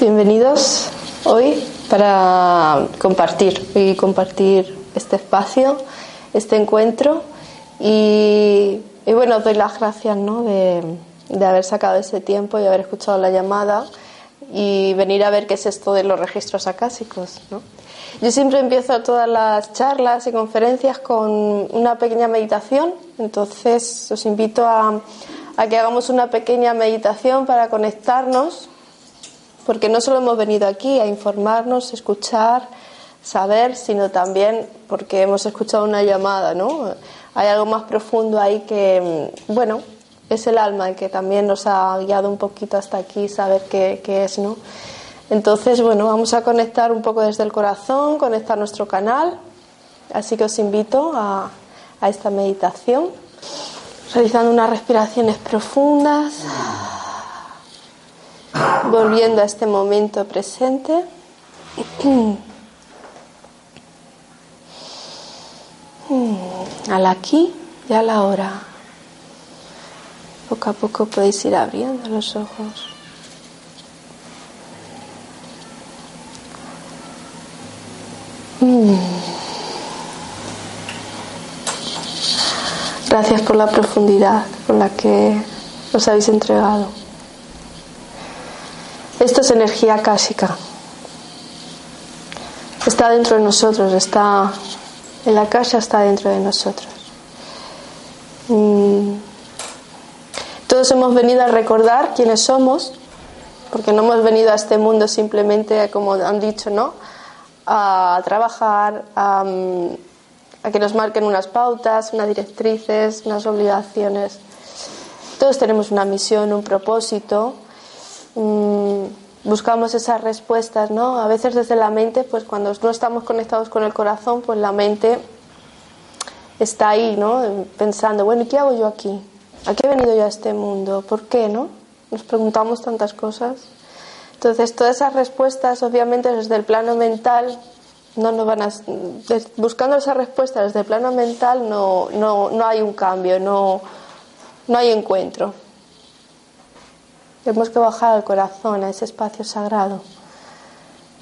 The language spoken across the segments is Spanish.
Bienvenidos hoy para compartir y compartir este espacio, este encuentro. Y, bueno, doy las gracias de, haber sacado ese tiempo y haber escuchado la llamada y venir a ver qué es esto de los registros acásicos. Yo siempre empiezo todas las charlas y conferencias con una pequeña meditación, entonces os invito a que hagamos una pequeña meditación para conectarnos, porque no solo hemos venido aquí a informarnos, escuchar, saber, sino también porque hemos escuchado una llamada, ¿no? Hay algo más profundo ahí que, bueno, es el alma el que también nos ha guiado un poquito hasta aquí, saber qué, es, ¿no? Entonces, bueno, vamos a conectar un poco desde el corazón, conectar nuestro canal, así que os invito a esta meditación, realizando unas respiraciones profundas, volviendo a este momento presente. Al aquí y a la hora. Poco a poco podéis ir abriendo los ojos. Gracias por la profundidad con la que os habéis entregado. Esto es energía clásica. Está dentro de nosotros, está en la casa, está dentro de nosotros. Todos hemos venido a recordar quiénes somos, porque no hemos venido a este mundo simplemente, como han dicho, ¿no? A trabajar, a, a que nos marquen unas pautas, unas directrices, unas obligaciones. Todos tenemos una misión, un propósito. Buscamos esas respuestas, ¿no? A veces desde la mente, pues cuando no estamos conectados con el corazón, pues la mente está ahí, ¿no? Pensando, bueno, ¿y qué hago yo aquí? ¿A qué he venido yo a este mundo? ¿Por qué, no? Nos preguntamos tantas cosas. Entonces, todas esas respuestas, obviamente, desde el plano mental, no nos van a. Buscando esas respuestas desde el plano mental, no, no, no hay un cambio, no, no hay encuentro. Tenemos que bajar al corazón, a ese espacio sagrado.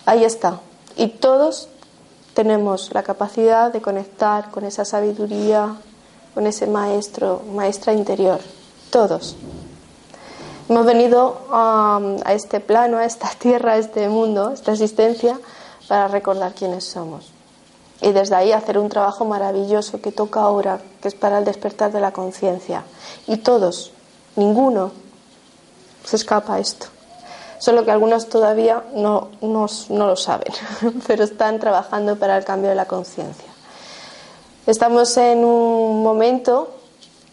Ahí está. Y todos tenemos la capacidad de conectar con esa sabiduría, con ese maestro, maestra interior, todos. Hemos venido a, a este plano, a esta tierra, a este mundo, a esta existencia, para recordar quiénes somos. Y desde ahí hacer un trabajo maravilloso que toca ahora, que es para el despertar de la conciencia. Y todos, ninguno se escapa esto. Solo que algunos todavía no, no, no lo saben, pero están trabajando para el cambio de la conciencia. Estamos en un momento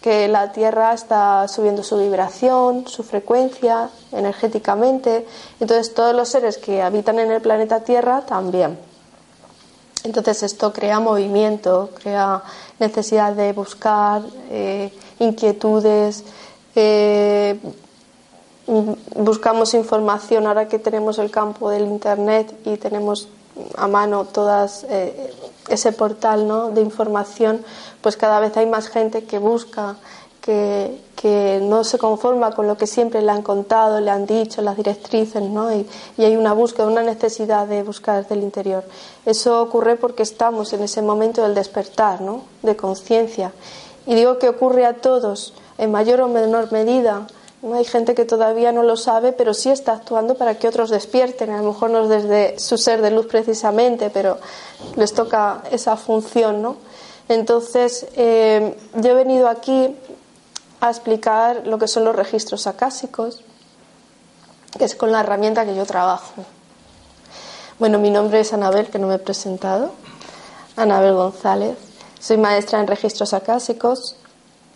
que la Tierra está subiendo su vibración, su frecuencia energéticamente, entonces todos los seres que habitan en el planeta Tierra también. Entonces esto crea movimiento, crea necesidad de buscar eh, inquietudes, eh, buscamos información ahora que tenemos el campo del Internet y tenemos a mano todas eh, ese portal ¿no? de información, pues cada vez hay más gente que busca, que, que, no se conforma con lo que siempre le han contado, le han dicho, las directrices, ¿no? y, y hay una búsqueda, una necesidad de buscar desde el interior. Eso ocurre porque estamos en ese momento del despertar, ¿no? de conciencia. Y digo que ocurre a todos, en mayor o menor medida, hay gente que todavía no lo sabe, pero sí está actuando para que otros despierten. A lo mejor no es desde su ser de luz precisamente, pero les toca esa función, ¿no? Entonces, eh, yo he venido aquí a explicar lo que son los registros acásicos, que es con la herramienta que yo trabajo. Bueno, mi nombre es Anabel, que no me he presentado. Anabel González. Soy maestra en registros acásicos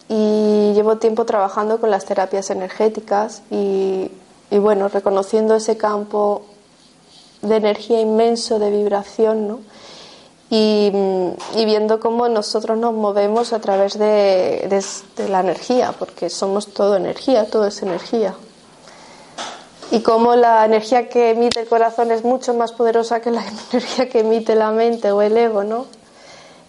y llevo tiempo trabajando con las terapias energéticas y, y, bueno, reconociendo ese campo de energía inmenso, de vibración, ¿no? Y, y viendo cómo nosotros nos movemos a través de, de, la energía, porque somos todo energía, todo es energía. Y cómo la energía que emite el corazón es mucho más poderosa que la energía que emite la mente o el ego, ¿no?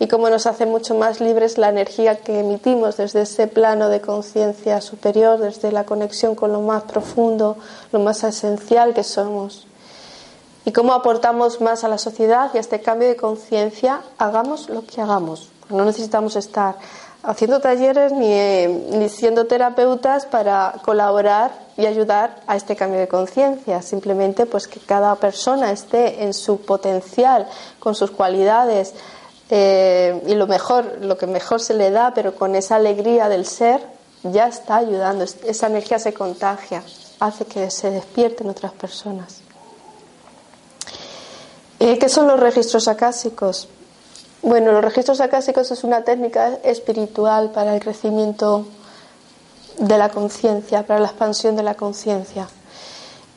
Y cómo nos hace mucho más libres la energía que emitimos desde ese plano de conciencia superior, desde la conexión con lo más profundo, lo más esencial que somos. Y cómo aportamos más a la sociedad y a este cambio de conciencia, hagamos lo que hagamos. No necesitamos estar haciendo talleres ni, ni siendo terapeutas para colaborar y ayudar a este cambio de conciencia. Simplemente pues que cada persona esté en su potencial, con sus cualidades eh, y lo mejor, lo que mejor se le da, pero con esa alegría del ser, ya está ayudando. Esa energía se contagia, hace que se despierten otras personas. Eh, ¿Qué son los registros acásicos? Bueno, los registros acásicos es una técnica espiritual para el crecimiento de la conciencia, para la expansión de la conciencia.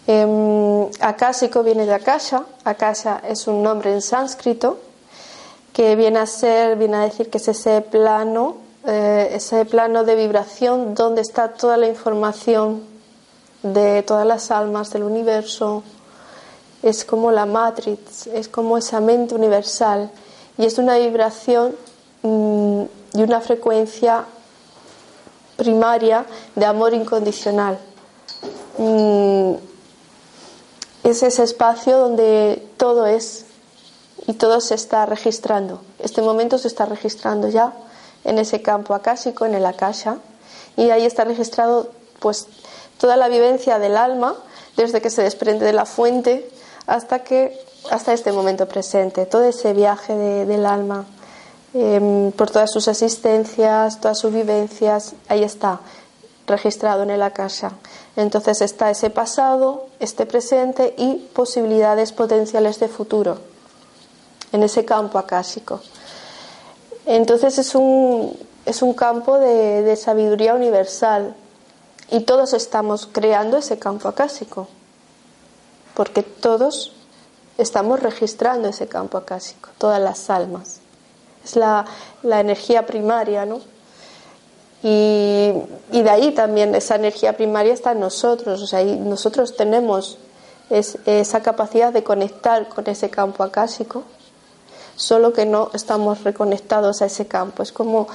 Eh, acásico viene de Akasha. Akasha es un nombre en sánscrito que viene a ser, viene a decir que es ese plano, eh, ese plano de vibración donde está toda la información de todas las almas del universo. Es como la matrix, es como esa mente universal y es una vibración mm, y una frecuencia primaria de amor incondicional. Mm, es ese espacio donde todo es y todo se está registrando. Este momento se está registrando ya en ese campo acásico, en el akasha, y ahí está registrado pues toda la vivencia del alma desde que se desprende de la fuente hasta que hasta este momento presente, todo ese viaje del alma em, por todas sus existencias, todas sus vivencias, ahí está registrado en el akasha. Entonces está ese pasado, este presente y posibilidades potenciales de futuro en ese campo acásico. Entonces es un, es un campo de, de sabiduría universal y todos estamos creando ese campo acásico, porque todos estamos registrando ese campo acásico, todas las almas. Es la, la energía primaria, ¿no? Y, y, de ahí también esa energía primaria está en nosotros, o sea, nosotros tenemos esa capacidad de conectar con ese campo acásico, solo que no estamos reconectados a ese campo. Es como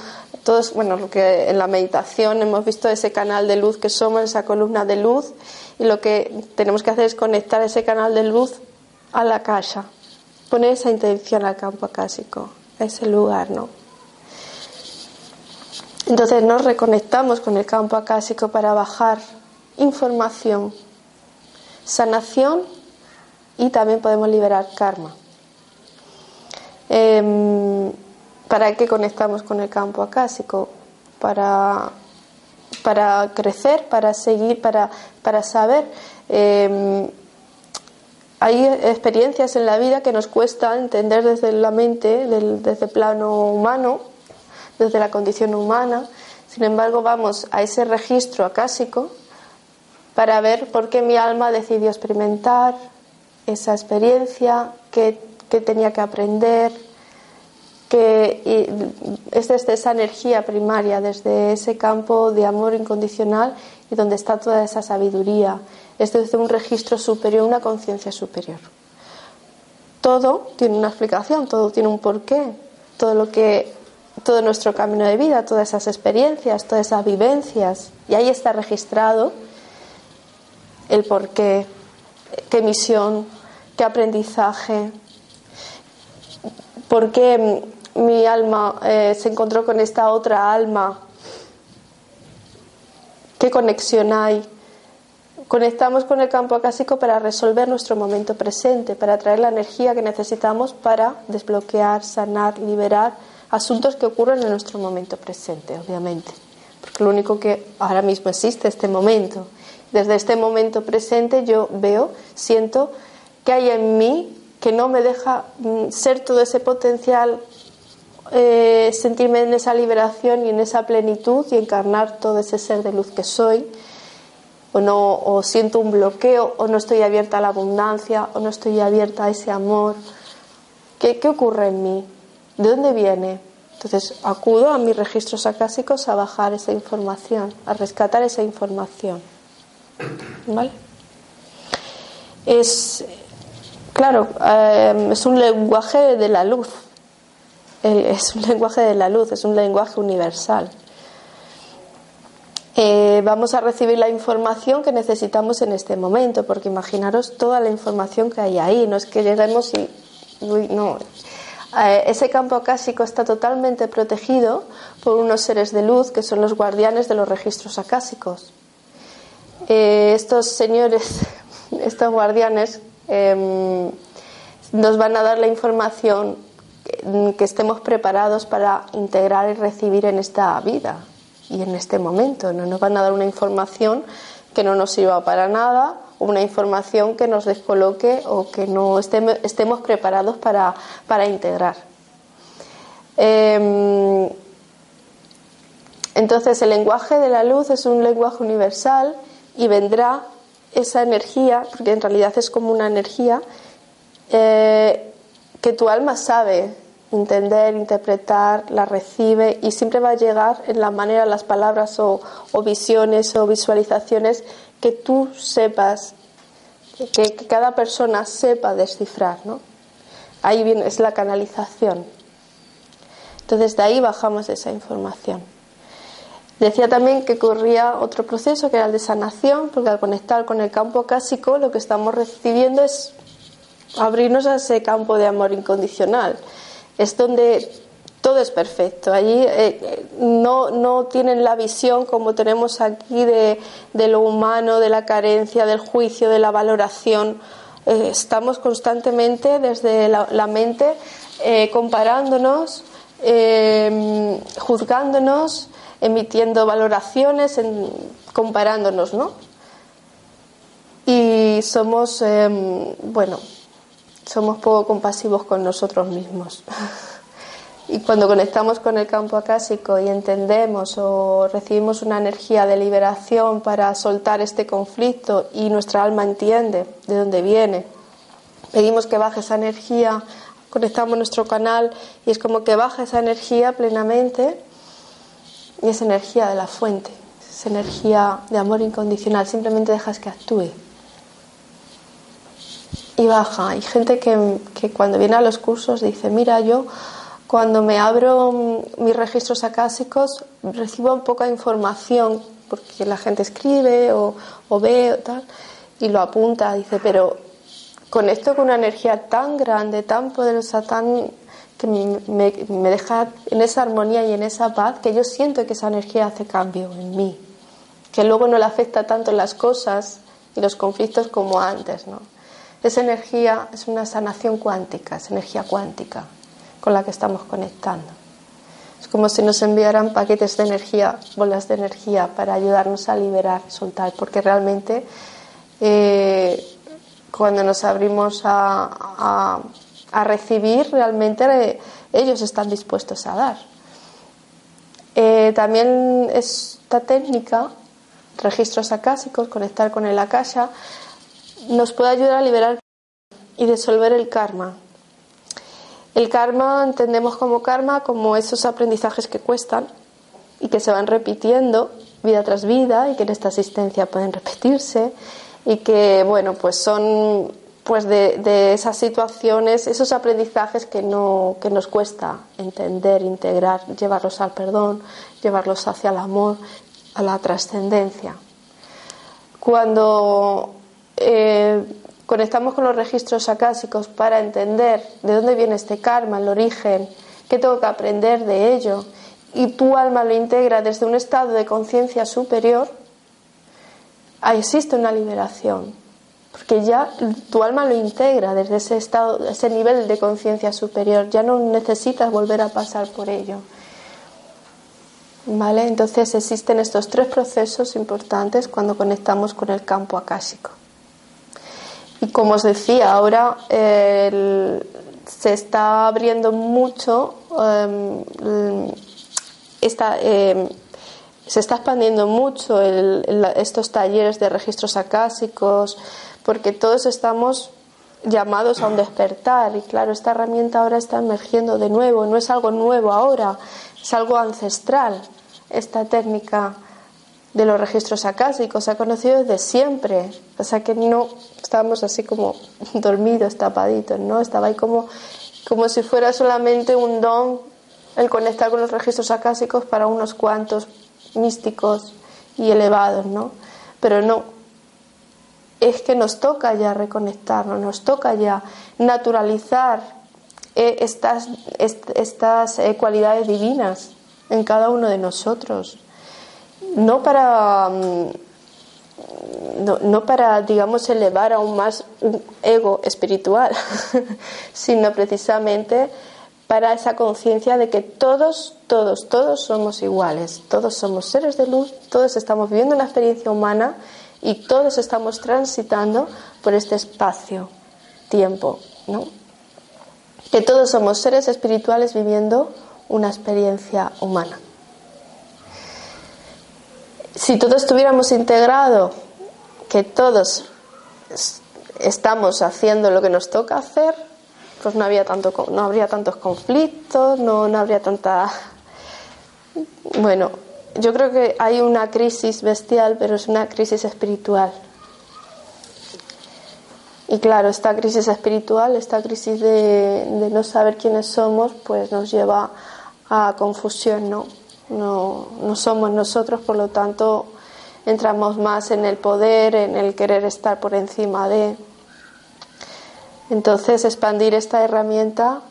todos, bueno, lo que en la meditación hemos visto ese canal de luz que somos, esa columna de luz, y lo que tenemos que hacer es conectar ese canal de luz a la casa, poner esa intención al campo acásico, a ese lugar, ¿no? Entonces nos reconectamos con el campo acásico para bajar información, sanación y también podemos liberar karma. Em, ¿Para qué conectamos con el campo acásico? Para, para crecer, para seguir, para, para saber. Eh, hay experiencias en la vida que nos cuesta entender desde la mente, desde el plano humano, desde la condición humana. Sin embargo, vamos a ese registro acásico para ver por qué mi alma decidió experimentar esa experiencia, qué, tenía que aprender, que es desde esa energía primaria, desde ese campo de amor incondicional y donde está toda esa sabiduría, es desde un registro superior, una conciencia superior. Todo tiene una explicación, todo tiene un porqué, todo lo que todo nuestro camino de vida, todas esas experiencias, todas esas vivencias, y ahí está registrado el porqué, qué misión, qué aprendizaje, por qué mi alma eh, se encontró con esta otra alma, qué conexión hay Conectamos con el campo acásico para resolver nuestro momento presente, para traer la energía que necesitamos para desbloquear, sanar, liberar asuntos que ocurren en nuestro momento presente, obviamente. Porque lo único que ahora mismo existe es este momento. Desde este momento presente yo veo, siento que hay en mí que no me deja mm, ser todo ese potencial, eh, sentirme en esa liberación y en esa plenitud y encarnar todo ese ser de luz que soy o no o siento un bloqueo o no estoy abierta a la abundancia o no estoy abierta a ese amor ¿qué, qué ocurre en mí? ¿de dónde viene? entonces acudo a mis registros acásicos a bajar esa información a rescatar esa información ¿vale? es claro eh, es un lenguaje de la luz es un lenguaje de la luz, es un lenguaje universal. Eh, vamos a recibir la información que necesitamos en este momento, porque imaginaros toda la información que hay ahí, no es que lleguemos y... no. Eh, ese campo acásico está totalmente protegido por unos seres de luz que son los guardianes de los registros acásicos. Estos señores, estos guardianes, em, nos van a dar la información que estemos preparados para integrar y recibir en esta vida y en este momento. No nos van a dar una información que no nos sirva para nada, una información que nos descoloque o que no estemos, preparados para, integrar. Em, entonces el lenguaje de la luz es un lenguaje universal y vendrá esa energía, porque en realidad es como una energía, eh, que tu alma sabe entender, interpretar, la recibe y siempre va a llegar en la manera, las palabras o, visiones o visualizaciones que tú sepas, que, cada persona sepa descifrar, ¿no? Ahí viene, es la canalización. Entonces de ahí bajamos esa información. Decía también que ocurría otro proceso que era el de sanación, porque al conectar con el campo cásico lo que estamos recibiendo es abrirnos a ese campo de amor incondicional es donde todo es perfecto. Allí eh, no, no, tienen la visión como tenemos aquí de, lo humano, de la carencia, del juicio, de la valoración. Eh, estamos constantemente desde la, mente eh, comparándonos, juzgándonos, emitiendo valoraciones, comparándonos, ¿no? Y somos, bueno, somos poco compasivos con nosotros mismos. Y cuando conectamos con el campo acásico y entendemos o recibimos una energía de liberación para soltar este conflicto y nuestra alma entiende de dónde viene, pedimos que baje esa energía, conectamos nuestro canal y es como que baja esa energía plenamente y es energía de la fuente, es energía de amor incondicional, simplemente dejas que actúe y baja. Hay gente que, que, cuando viene a los cursos dice, mira, yo cuando me abro mis registros acásicos recibo poca información porque la gente escribe o, o ve o tal y lo apunta, dice, pero conecto con una energía tan grande, tan poderosa, tan que me, me, deja en esa armonía y en esa paz que yo siento que esa energía hace cambio en mí, que luego no le afecta tanto las cosas y los conflictos como antes, ¿no? Esa energía es una sanación cuántica, es energía cuántica con la que estamos conectando. Es como si nos enviaran paquetes de energía, bolas de energía para ayudarnos a liberar, soltar, porque realmente eh, cuando nos abrimos a, recibir, realmente ellos están dispuestos a dar. Eh, también esta técnica, registros acásicos, conectar con el akasha, nos puede ayudar a liberar y disolver el karma. El karma entendemos como karma como esos aprendizajes que cuestan y que se van repitiendo vida tras vida y que en esta existencia pueden repetirse y que bueno pues son pues de, esas situaciones esos aprendizajes que no que nos cuesta entender integrar llevarlos al perdón llevarlos hacia el amor a la trascendencia. Cuando eh, conectamos con los registros acásicos para entender de dónde viene este karma, el origen, qué tengo que aprender de ello, y tu alma lo integra desde un estado de conciencia superior, ahí existe una liberación, porque ya tu alma lo integra desde ese estado, ese nivel de conciencia superior, ya no necesitas volver a pasar por ello. ¿Vale? Entonces existen estos tres procesos importantes cuando conectamos con el campo akáshico. Y como os decía, ahora se está abriendo mucho, em, em, se está expandiendo mucho estos talleres de registros acásicos, porque todos estamos llamados a un despertar y claro, esta herramienta ahora está emergiendo de nuevo, no es algo nuevo ahora, es algo ancestral, esta técnica de los registros acásicos, se ha conocido desde siempre, o sea que no estábamos así como dormidos, tapaditos, ¿no? Estaba ahí como, como si fuera solamente un don el conectar con los registros acásicos para unos cuantos místicos y elevados, ¿no? Pero no, es que nos toca ya reconectarnos, nos toca ya naturalizar eh, estas, estas eh, cualidades divinas en cada uno de nosotros. No para, mm, no, para, digamos, elevar aún más un ego espiritual, sino precisamente para esa conciencia de que todos, todos, todos somos iguales, todos somos seres de luz, todos estamos viviendo una experiencia humana y todos estamos transitando por este espacio, tiempo, ¿no? Que todos somos seres espirituales viviendo una experiencia humana. Si todos estuviéramos integrado, que todos estamos haciendo lo que nos toca hacer, pues no había tanto no habría tantos conflictos, no, no habría tanta bueno, yo creo que hay una crisis bestial, pero es una crisis espiritual. Y claro, esta crisis espiritual, esta crisis de, no saber quiénes somos, pues nos lleva a confusión, ¿no? ¿no? Somos nosotros, por lo tanto, entramos más en el poder, en el querer estar por encima de. Entonces, expandir esta herramienta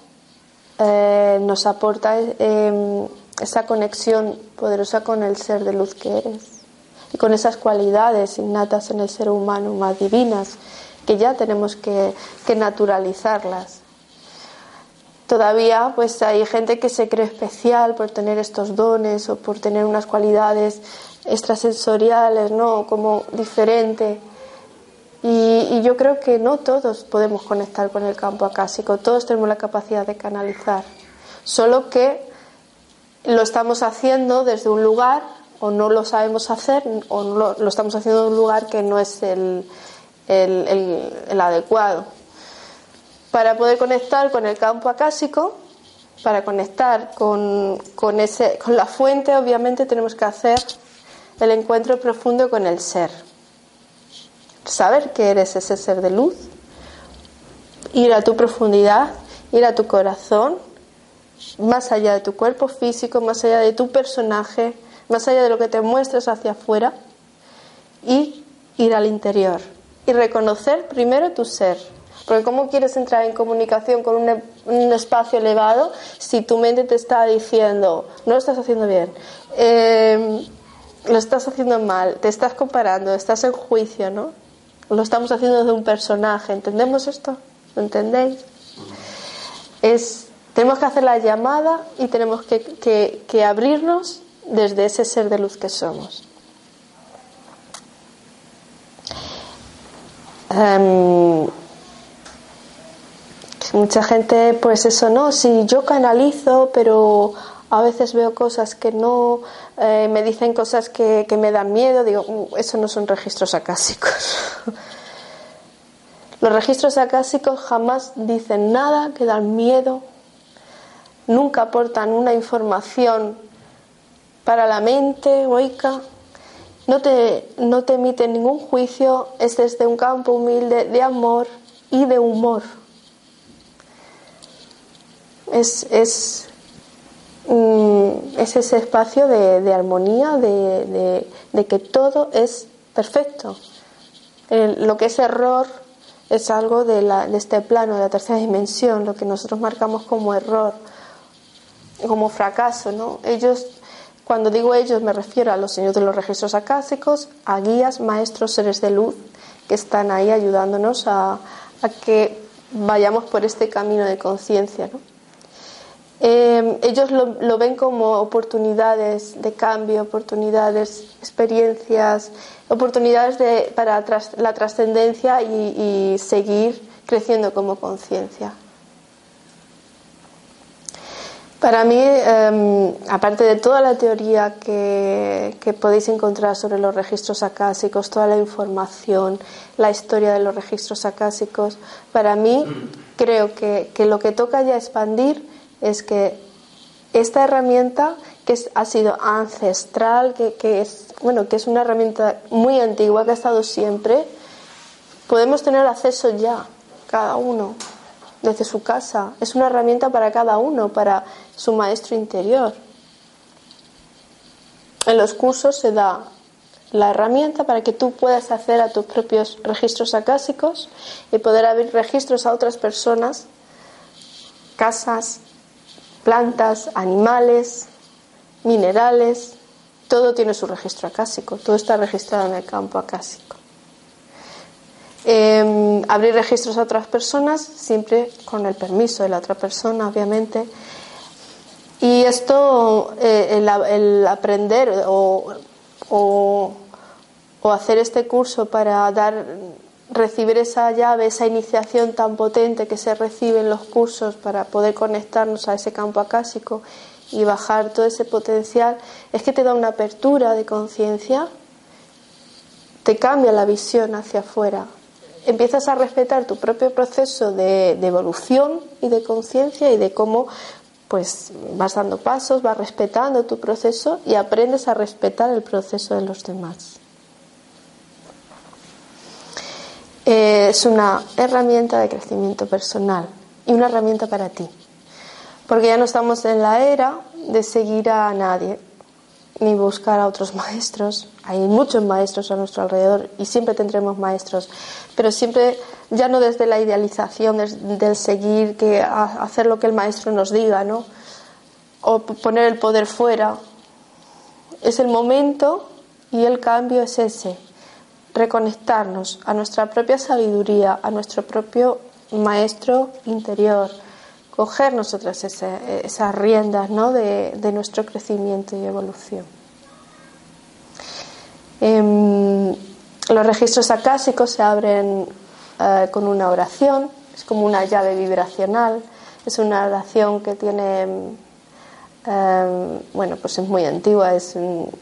eh, nos aporta eh, esa conexión poderosa con el ser de luz que eres y con esas cualidades innatas en el ser humano más divinas que ya tenemos que, naturalizarlas. Todavía pues hay gente que se cree especial por tener estos dones o por tener unas cualidades extrasensoriales, ¿no? Como diferente. Y, y, yo creo que no todos podemos conectar con el campo acásico, todos tenemos la capacidad de canalizar, solo que lo estamos haciendo desde un lugar o no lo sabemos hacer o lo, estamos haciendo en un lugar que no es el, el, adecuado. Para poder conectar con el campo acásico, para conectar con, con, ese, con la fuente, obviamente tenemos que hacer el encuentro profundo con el ser. Saber que eres ese ser de luz, ir a tu profundidad, ir a tu corazón más allá de tu cuerpo físico, más allá de tu personaje, más allá de lo que te muestras hacia afuera y ir al interior y reconocer primero tu ser. Porque ¿cómo quieres entrar en comunicación con un, espacio elevado si tu mente te está diciendo, no lo estás haciendo bien, em, lo estás haciendo mal, te estás comparando, estás en juicio, ¿no? Lo estamos haciendo de un personaje, ¿entendemos esto? ¿Lo entendéis? Es tenemos que hacer la llamada y tenemos que, abrirnos desde ese ser de luz que somos. Em, mucha gente, pues eso no, si yo canalizo, pero a veces veo cosas que no, eh, me dicen cosas que, que, me dan miedo, digo, mm, eso no son registros acásicos. Los registros acásicos jamás dicen nada que dan miedo nunca aportan una información para la mente oica, no te, no te emiten ningún juicio, es desde un campo humilde de amor y de humor. Es, es, mm, ese espacio de, armonía, de, que todo es perfecto. lo que es error es algo de, de este plano, de la tercera dimensión, lo que nosotros marcamos como error como fracaso, ¿no? Ellos, cuando digo ellos, me refiero a los señores de los registros acásicos, a guías, maestros, seres de luz que están ahí ayudándonos a, que vayamos por este camino de conciencia, ¿no? Eh, ellos lo, ven como oportunidades de cambio, oportunidades, experiencias, oportunidades de, para la trascendencia y seguir creciendo como conciencia. Para mí, em, aparte de toda la teoría que, podéis encontrar sobre los registros acásicos, toda la información, la historia de los registros acásicos, para mí creo que, lo que toca ya expandir es que esta herramienta que ha sido ancestral, que, es, bueno, que es una herramienta muy antigua, que ha estado siempre, podemos tener acceso ya, cada uno, desde su casa. Es una herramienta para cada uno, para su maestro interior. En los cursos se da la herramienta para que tú puedas hacer a tus propios registros acásicos y poder abrir registros a otras personas, casas, plantas, animales, minerales, todo tiene su registro acásico, todo está registrado en el campo acásico. Em, abrir registros a otras personas, siempre con el permiso de la otra persona, obviamente. Y esto, eh, el, aprender o, o, hacer este curso para dar, recibir esa llave, esa iniciación tan potente que se recibe en los cursos para poder conectarnos a ese campo acásico y bajar todo ese potencial, es que te da una apertura de conciencia, te cambia la visión hacia afuera, empiezas a respetar tu propio proceso de, evolución y de conciencia y de cómo pues vas dando pasos, vas respetando tu proceso y aprendes a respetar el proceso de los demás. Eh, es una herramienta de crecimiento personal y una herramienta para ti, porque ya no estamos en la era de seguir a nadie, ni buscar a otros maestros. Hay muchos maestros a nuestro alrededor y siempre tendremos maestros, pero siempre ya no desde la idealización del, seguir, que hacer lo que el maestro nos diga, ¿no? O poner el poder fuera. Es el momento y el cambio es ese, reconectarnos a nuestra propia sabiduría, a nuestro propio maestro interior coger nosotras esas riendas ¿no? de, nuestro crecimiento y evolución. Em, los registros acásicos se abren eh, con una oración, es como una llave vibracional, es una oración que tiene, em, bueno, pues es muy antigua, es,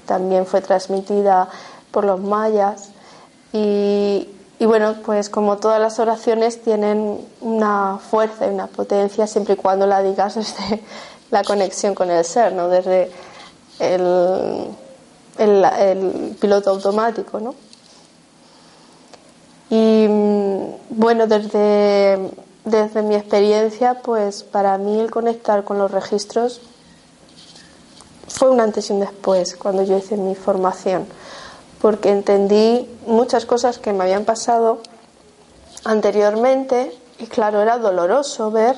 también fue transmitida por los mayas y, bueno, pues como todas las oraciones tienen una fuerza y una potencia siempre y cuando la digas desde la conexión con el ser, ¿no? Desde el, el, piloto automático, ¿no? Y bueno, desde, desde mi experiencia, pues para mí el conectar con los registros fue un antes y un después cuando yo hice mi formación porque entendí muchas cosas que me habían pasado anteriormente y claro, era doloroso ver,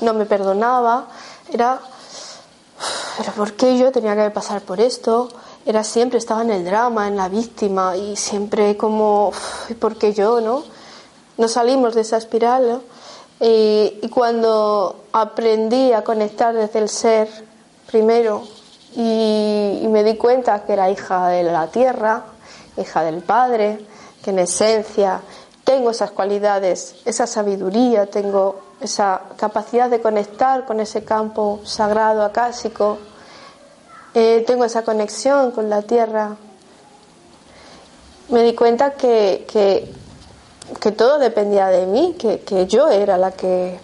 no me perdonaba, era, pero ¿por qué yo tenía que pasar por esto? Era siempre, estaba en el drama, en la víctima y siempre como, ¿por qué yo, no? No salimos de esa espiral, y, y cuando aprendí a conectar desde el ser, primero, y, me di cuenta que era hija de la tierra, hija del Padre, que en esencia tengo esas cualidades, esa sabiduría, tengo esa capacidad de conectar con ese campo sagrado acásico, eh, tengo esa conexión con la tierra. Me di cuenta que, que, todo dependía de mí, que, que yo era la que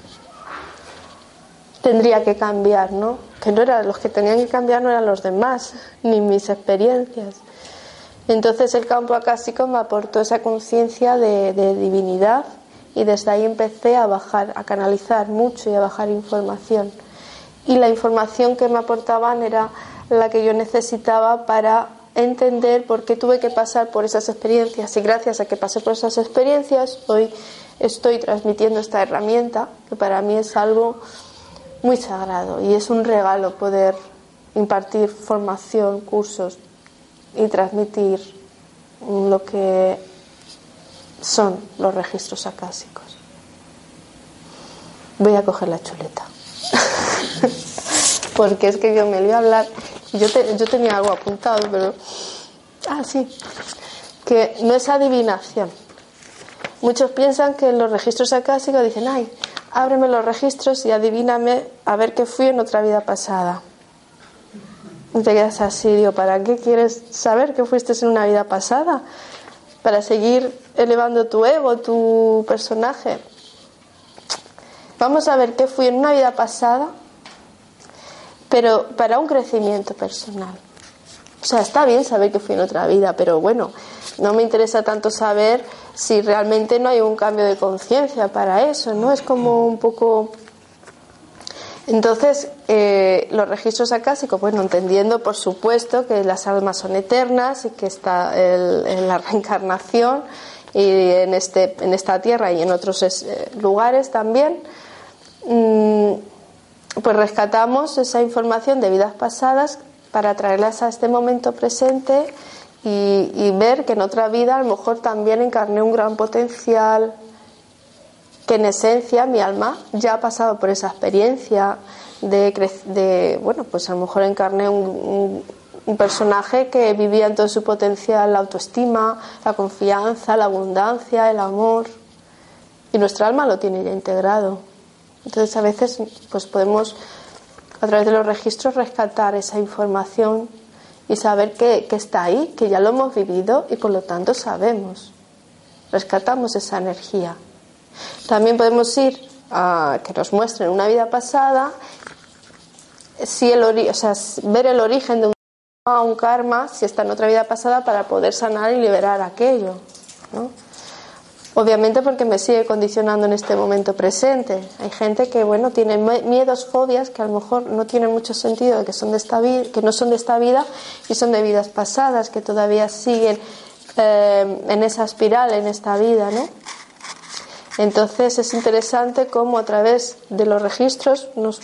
tendría que cambiar, ¿no? Que no eran los que tenían que cambiar, no eran los demás, ni mis experiencias. Entonces el campo acásico me aportó esa conciencia de, divinidad y desde ahí empecé a bajar, a canalizar mucho y a bajar información. Y la información que me aportaban era la que yo necesitaba para entender por qué tuve que pasar por esas experiencias y gracias a que pasé por esas experiencias hoy estoy transmitiendo esta herramienta que para mí es algo muy sagrado y es un regalo poder impartir formación, cursos y transmitir lo que son los registros acásicos. Voy a coger la chuleta. Porque es que yo me a hablar. Yo, yo tenía algo apuntado, pero. Ah, sí. Que no es adivinación. Muchos piensan que en los registros acásicos dicen, ay, ábreme los registros y adivíname a ver qué fui en otra vida pasada. Y te quedas así, digo, ¿para qué quieres saber que fuiste en una vida pasada? Para seguir elevando tu ego, tu personaje. Vamos a ver qué fui en una vida pasada, pero para un crecimiento personal. O sea, está bien saber que fui en otra vida, pero bueno, no me interesa tanto saber si realmente no hay un cambio de conciencia para eso, ¿no? Es como un poco entonces, eh, los registros acásicos, bueno, entendiendo por supuesto que las almas son eternas y que está en la reencarnación y en, este, en esta tierra y en otros eh, lugares también, mm, pues rescatamos esa información de vidas pasadas para traerlas a este momento presente y, ver que en otra vida a lo mejor también encarné un gran potencial, que en esencia mi alma ya ha pasado por esa experiencia de, de bueno, pues a lo mejor encarné un, un, personaje que vivía en todo su potencial la autoestima, la confianza, la abundancia, el amor, y nuestra alma lo tiene ya integrado. Entonces a veces pues podemos a través de los registros rescatar esa información y saber que, que está ahí, que ya lo hemos vivido y por lo tanto sabemos, rescatamos esa energía. También podemos ir a que nos muestren una vida pasada, si el o sea, ver el origen de un, un karma, si está en otra vida pasada, para poder sanar y liberar aquello. Obviamente porque me sigue condicionando en este momento presente. Hay gente que bueno tiene miedos, fobias que a lo mejor no tienen mucho sentido, que son de esta vida, que no son de esta vida y son de vidas pasadas, que todavía siguen eh, en esa espiral en esta vida, ¿no? Entonces es interesante cómo a través de los registros nos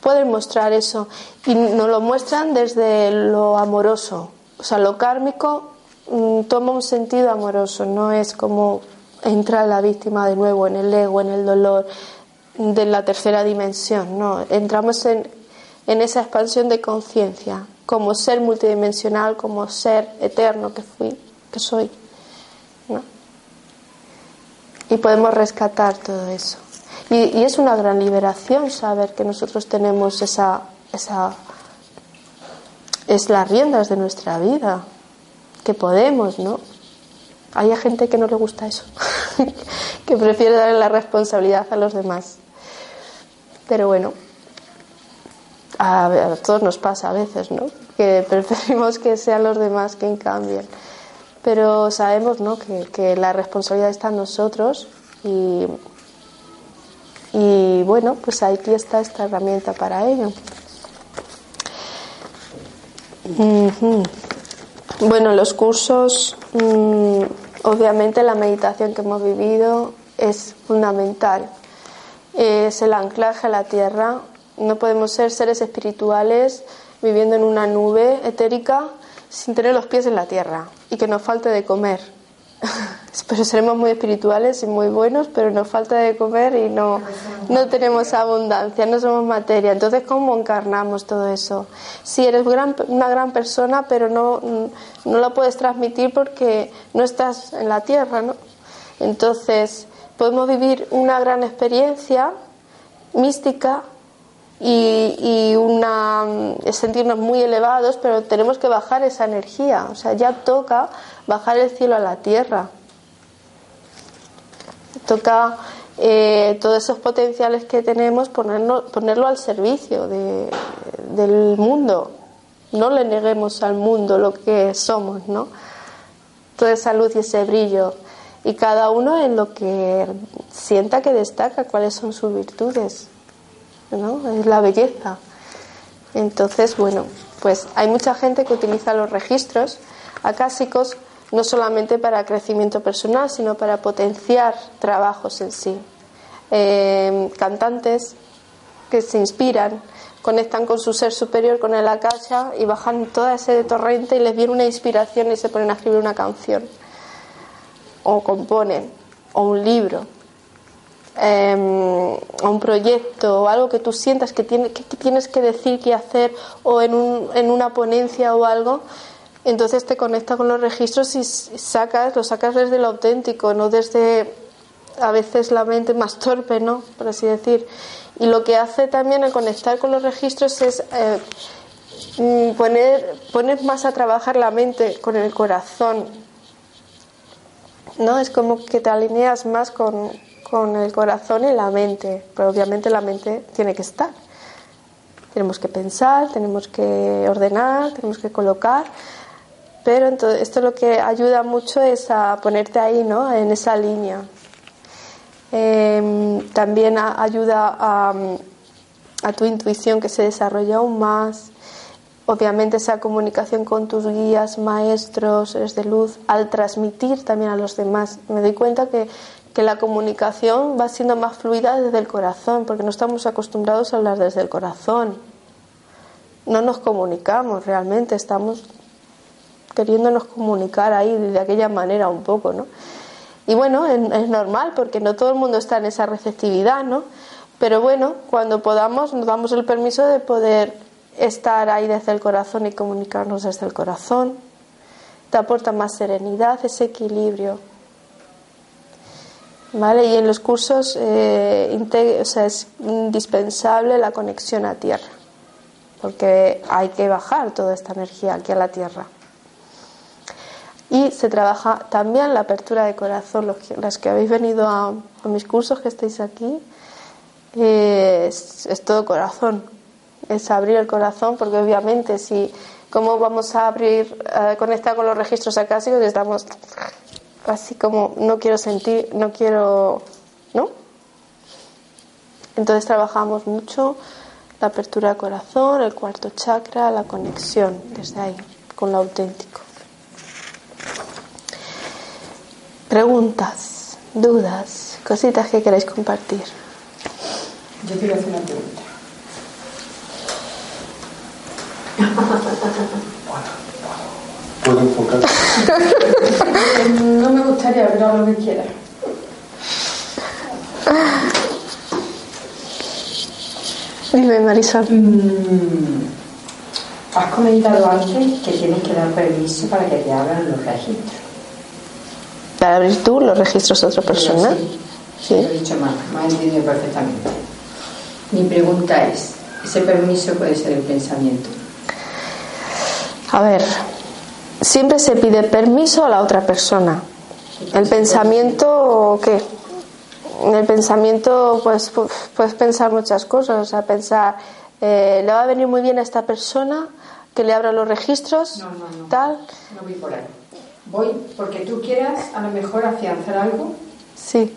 pueden mostrar eso y nos lo muestran desde lo amoroso. O sea, lo kármico mm, toma un sentido amoroso, no es como entra la víctima de nuevo en el ego, en el dolor de la tercera dimensión, no, entramos en, en esa expansión de conciencia, como ser multidimensional, como ser eterno que fui, que soy y podemos rescatar todo eso. Y, es una gran liberación saber que nosotros tenemos esa, esa, es las riendas de nuestra vida, que podemos, ¿no? Hay gente que no le gusta eso, que prefiere darle la responsabilidad a los demás. Pero bueno, a, todos nos pasa a veces, ¿no? Que preferimos que sean los demás quien cambien pero sabemos ¿no? que, la responsabilidad está en nosotros y, y bueno, pues aquí está esta herramienta para ello. Bueno, los cursos, mm, obviamente la meditación que hemos vivido es fundamental. Es el anclaje a la tierra. No podemos ser seres espirituales viviendo en una nube etérica sin tener los pies en la tierra y que nos falte de comer. pero seremos muy espirituales y muy buenos, pero nos falta de comer y no, no tenemos abundancia, no somos materia. Entonces, ¿cómo encarnamos todo eso? Si eres una gran persona, pero no, no lo puedes transmitir porque no estás en la tierra, ¿no? Entonces, podemos vivir una gran experiencia mística y, una, mm, sentirnos muy elevados, pero tenemos que bajar esa energía. O sea, ya toca bajar el cielo a la tierra. Toca eh, todos esos potenciales que tenemos ponerlo, ponerlo al servicio del mundo. No le neguemos al mundo lo que somos, ¿no? Toda esa luz y ese brillo. Y cada uno en lo que sienta que destaca, cuáles son sus virtudes. Es la belleza. Entonces, bueno, pues hay mucha gente que utiliza los registros acásicos no solamente para crecimiento personal, sino para potenciar trabajos en sí. Eh, cantantes que se inspiran, conectan con su ser superior, con el akasha, y bajan todo ese torrente y les viene una inspiración y se ponen a escribir una canción. O componen, o un libro eh, un proyecto o algo que tú sientas que, que, tienes que decir, que hacer o en, un, en una ponencia o algo, entonces te conecta con los registros y sacas, lo sacas desde lo auténtico, no desde a veces la mente más torpe, ¿no? Por así decir. Y lo que hace también el conectar con los registros es eh, mm, poner, poner más a trabajar la mente con el corazón, ¿no? Es como que te alineas más con, con el corazón y la mente, pero obviamente la mente tiene que estar. Tenemos que pensar, tenemos que ordenar, tenemos que colocar, Pero entonces, esto lo que ayuda mucho es a ponerte ahí, ¿no? En esa línea. Em, también ayuda a, a, tu intuición que se desarrolla aún más. Obviamente esa comunicación con tus guías, maestros, seres de luz, al transmitir también a los demás. Me doy cuenta que, que la comunicación va siendo más fluida desde el corazón, porque no estamos acostumbrados a hablar desde el corazón. No nos comunicamos realmente, estamos queriéndonos comunicar ahí de aquella manera un poco, ¿no? Y bueno, es, normal porque no todo el mundo está en esa receptividad, ¿no? Pero bueno, cuando podamos nos damos el permiso de poder estar ahí desde el corazón y comunicarnos desde el corazón. Te aporta más serenidad, ese equilibrio. ¿Vale? Y en los cursos eh, es indispensable la conexión a tierra, porque hay que bajar toda esta energía aquí a la tierra. Y se trabaja también la apertura de corazón. Los que, las que habéis venido a, mis cursos que estáis aquí, es, todo corazón. Es abrir el corazón, porque obviamente si cómo vamos a abrir, a conectar con los registros acásicos, estamos así como no quiero sentir, no quiero, ¿no? Entonces trabajamos mucho la apertura de corazón, el cuarto chakra, la conexión desde ahí con lo auténtico. preguntas, dudas, cositas que queráis compartir. Yo quiero hacer una pregunta. ¿Puedo enfocar? no me gustaría, pero lo que quiera. Dime, Marisol. Mm, has comentado antes que tienes que dar permiso para que te abran los registros para abrir tú los registros de otra persona. Sí, Lo he dicho mal, me ha entendido perfectamente. Mi pregunta es, ¿ese permiso puede ser el pensamiento? A ver, siempre se pide permiso a la otra persona. El pensamiento, ¿qué? El pensamiento, pues, puedes pensar muchas cosas, o sea, pensar, eh, ¿le va a venir muy bien a esta persona que le abra los registros? No, no, no. Tal. No voy por ahí voy porque tú quieras a lo mejor afianzar algo. Sí.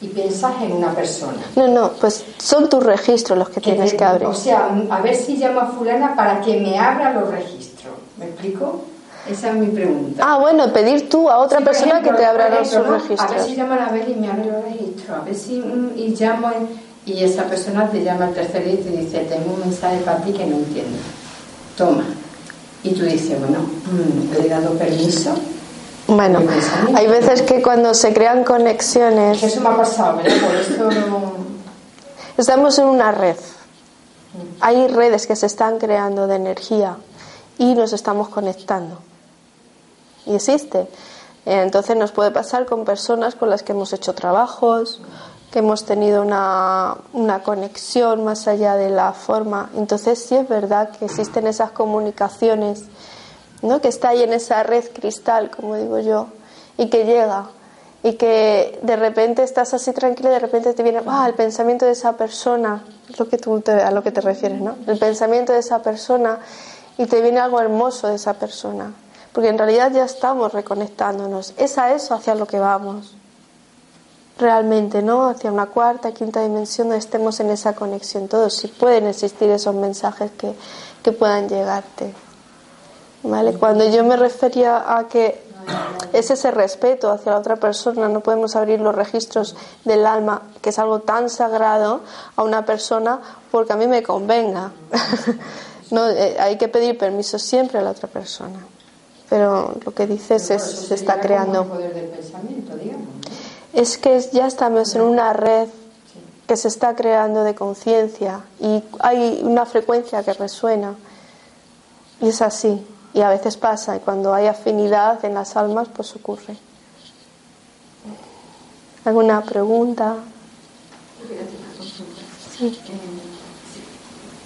Y piensas en una persona. No, no, pues son tus registros los que, tienes que abrir. O sea, a ver si llamo a fulana para que me abra los registros. ¿Me explico? Esa es mi pregunta. Ah, bueno, pedir tú a otra persona que te abra los registros. A ver si llaman a ver y me abre los registros. A ver si mm, y llamo y esa persona te llama al tercer día y te dice, tengo un mensaje para ti que no entiendo. Toma. Y tú dices, bueno, mm, le he dado permiso bueno, hay veces que cuando se crean conexiones. Eso me ha pasado, ¿verdad? Por eso Estamos en una red. Hay redes que se están creando de energía y nos estamos conectando. Y existe. Entonces nos puede pasar con personas con las que hemos hecho trabajos, que hemos tenido una, una, conexión más allá de la forma. Entonces sí es verdad que existen esas comunicaciones ¿no? que está ahí en esa red cristal, como digo yo, y que llega, y que de repente estás así tranquila y de repente te viene ah, el pensamiento de esa persona, lo que tú a lo que te refieres, ¿no? El pensamiento de esa persona y te viene algo hermoso de esa persona, porque en realidad ya estamos reconectándonos, es a eso hacia lo que vamos. Realmente, ¿no? Hacia una cuarta, quinta dimensión donde estemos en esa conexión todos, si pueden existir esos mensajes que, que puedan llegarte. ¿Vale? Cuando yo me refería a que es ese respeto hacia la otra persona, no podemos abrir los registros del alma, que es algo tan sagrado, a una persona porque a mí me convenga. no, eh, hay que pedir permiso siempre a la otra persona. Pero lo que dices es se está creando. Es que ya estamos en una red que se está creando de conciencia y hay una frecuencia que resuena. Y es así. Y a veces pasa, y cuando hay afinidad en las almas, pues ocurre. ¿Alguna pregunta? Sí.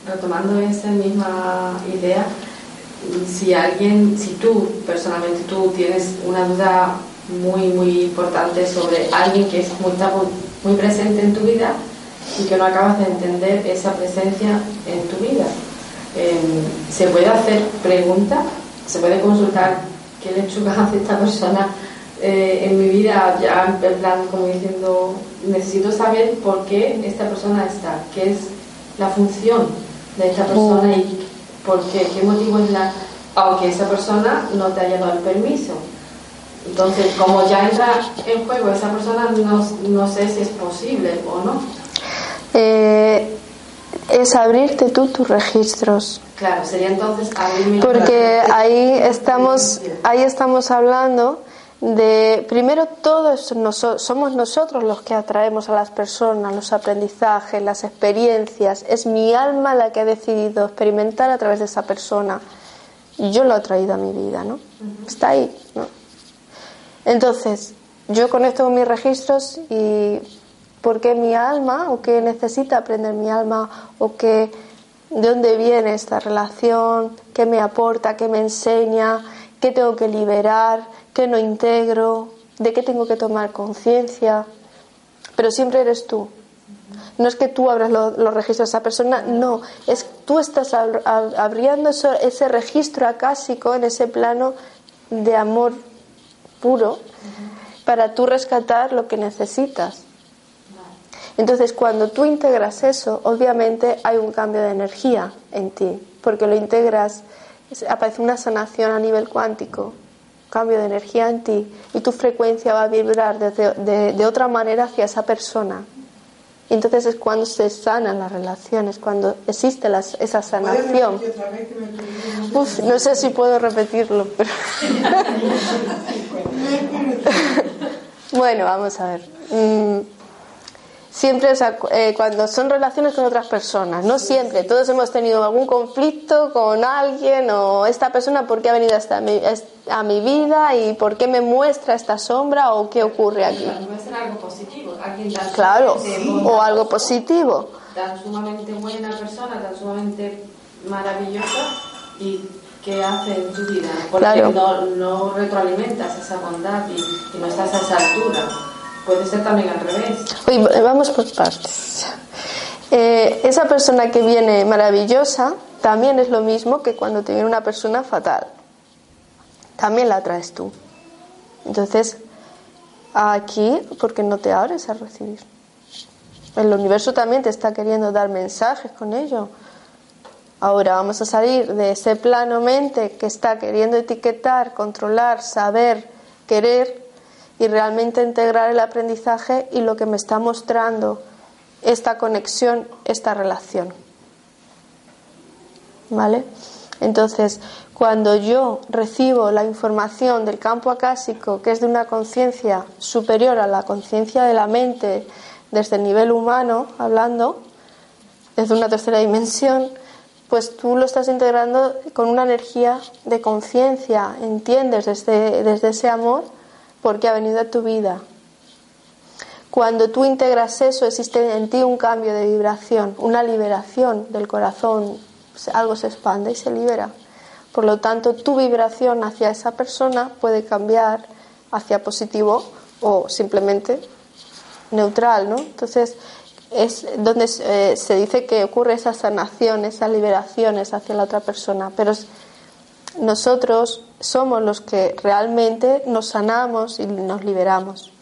Retomando esa misma idea, si alguien, si tú personalmente tú tienes una duda muy muy importante sobre alguien que es muy, muy presente en tu vida y que no acabas de entender esa presencia en tu vida, Em, se puede hacer pregunta, se puede consultar qué lechuga hace esta persona eh, en mi vida, ya en plan como diciendo, necesito saber por qué esta persona está, qué es la función de esta persona y por qué, qué motivo es la, aunque esa persona no te haya dado el permiso. Entonces, como ya entra en juego esa persona, no, no sé si es posible o no. Eh, es abrirte tú tus registros. Claro, sería entonces abrirme Porque ahí estamos, ahí estamos hablando de, primero todos somos nosotros los que atraemos a las personas, los aprendizajes, las experiencias. Es mi alma la que ha decidido experimentar a través de esa persona. Y yo lo he traído a mi vida, ¿no? Está ahí, ¿no? Entonces, yo conecto con mis registros y por qué mi alma o qué necesita aprender mi alma o qué de dónde viene esta relación, qué me aporta, qué me enseña, qué tengo que liberar, qué no integro, de qué tengo que tomar conciencia. Pero siempre eres tú. No es que tú abras los registros de esa persona, no, es tú estás abriendo ese registro acásico en ese plano de amor puro para tú rescatar lo que necesitas. Entonces, cuando tú integras eso, obviamente hay un cambio de energía en ti, porque lo integras, aparece una sanación a nivel cuántico, cambio de energía en ti, y tu frecuencia va a vibrar de, de, otra manera hacia esa persona. entonces es cuando se sanan las relaciones, cuando existe esa sanación. no sé si puedo repetirlo, pero... bueno, vamos a ver. Siempre, eh, cuando son relaciones con otras personas, no siempre, todos hemos tenido algún conflicto con alguien o esta persona, ¿por qué ha venido hasta mi, a mi vida y por qué me muestra esta sombra o qué ocurre aquí? Muestra algo positivo, claro, o algo positivo. Tan sumamente buena persona, tan sumamente maravillosa y qué hace en tu vida, porque no, no, retroalimentas esa bondad y, y no estás a esa altura. Puede ser también al revés. vamos por partes. Eh, esa persona que viene maravillosa también es lo mismo que cuando te viene una persona fatal. También la traes tú. Entonces, aquí, porque no te abres a recibir? El universo también te está queriendo dar mensajes con ello. Ahora vamos a salir de ese plano mente que está queriendo etiquetar, controlar, saber, querer y realmente integrar el aprendizaje y lo que me está mostrando esta conexión, esta relación. ¿Vale? Entonces, cuando yo recibo la información del campo acásico, que es de una conciencia superior a la conciencia de la mente, desde el nivel humano, hablando, desde una tercera dimensión, pues tú lo estás integrando con una energía de conciencia, entiendes desde, desde ese amor porque ha venido a tu vida. Cuando tú integras eso, existe en ti un cambio de vibración, una liberación del corazón, algo se expande y se libera. Por lo tanto, tu vibración hacia esa persona puede cambiar hacia positivo o simplemente neutral, ¿no? Entonces, es donde eh, se dice que ocurre esa sanación, esas liberaciones hacia la otra persona, pero nosotros somos los que realmente nos sanamos y nos liberamos.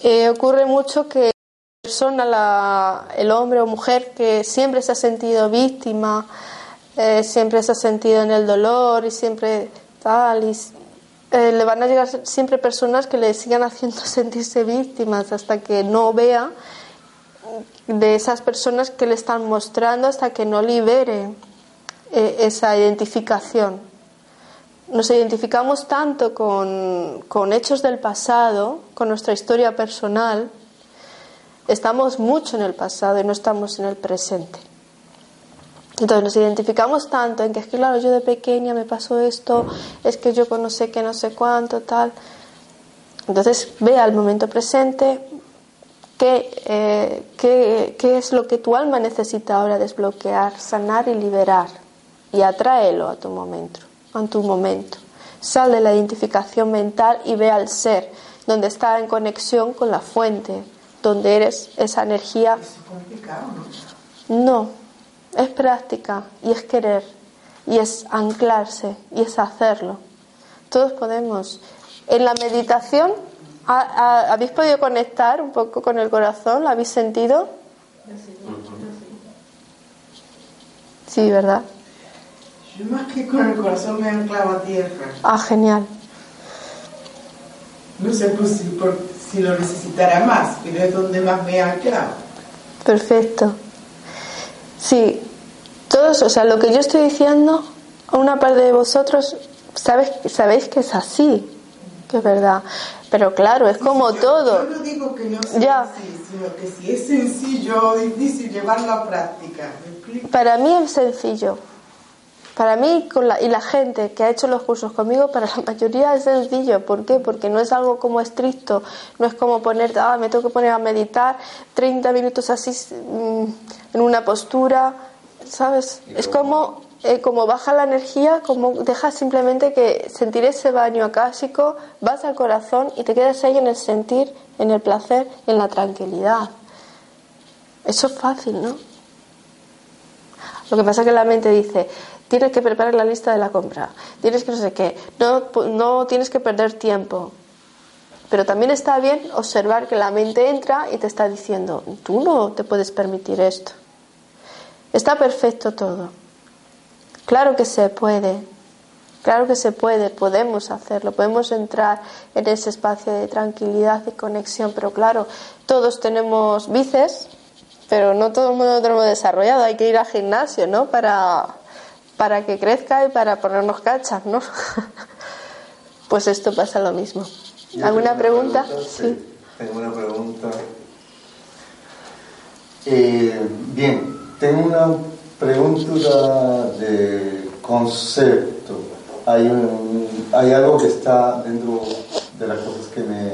Eh, ocurre mucho que la persona, el hombre o mujer que siempre se ha sentido víctima, eh, siempre se ha sentido en el dolor y siempre tal, y, eh, le van a llegar siempre personas que le sigan haciendo sentirse víctimas hasta que no vea de esas personas que le están mostrando hasta que no libere esa identificación nos identificamos tanto con, hechos del pasado, con nuestra historia personal, estamos mucho en el pasado y no estamos en el presente. Entonces nos identificamos tanto en que es que, claro, yo de pequeña me pasó esto, es que yo conocí que no sé cuánto, tal. Entonces ve al momento presente eh, qué, qué es lo que tu alma necesita ahora desbloquear, sanar y liberar. Y atráelo a tu momento en tu momento. Sal de la identificación mental y ve al ser, donde está en conexión con la fuente, donde eres esa energía. ¿Es complicado, no? No, es práctica y es querer y es anclarse y es hacerlo. todos podemos. En la meditación, ¿habéis podido conectar un poco con el corazón? ¿Lo habéis sentido? Sí, ¿verdad? Yo más que con el corazón me anclaba a tierra. Ah, genial. No sé pues, si, por, si lo necesitará más, pero es donde más me he anclado. Perfecto. Sí, todos, o sea, lo que yo estoy diciendo, una parte de vosotros sabes, sabéis que es así, que es verdad. Pero claro, es como todo. Yo no digo que no sea así, sino que si es sencillo o difícil llevarlo a práctica. Para mí es sencillo. Para mí con la, y la gente que ha hecho los cursos conmigo, para la mayoría es sencillo. ¿Por qué? Porque no es algo como estricto, no es como ponerte, ah, me tengo que poner a meditar 30 minutos así mm, en una postura, ¿sabes? Es como, eh, como baja la energía, como dejas simplemente que sentir ese baño acásico, vas al corazón y te quedas ahí en el sentir, en el placer, en la tranquilidad. Eso es fácil, ¿no? Lo que pasa es que la mente dice, tienes que preparar la lista de la compra, tienes que no sé qué, no, no tienes que perder tiempo. Pero también está bien observar que la mente entra y te está diciendo, tú no te puedes permitir esto. Está perfecto todo. Claro que se puede, claro que se puede, podemos hacerlo, podemos entrar en ese espacio de tranquilidad y conexión, pero claro, todos tenemos bíceps, pero no todo el mundo lo tenemos desarrollado, hay que ir al gimnasio, ¿no? Para, para que crezca y para ponernos cachas, ¿no? pues esto pasa lo mismo. ¿Alguna pregunta? Sí. Tengo una pregunta. Eh, bien, tengo una pregunta de concepto. Hay, hay algo que está dentro de las cosas que me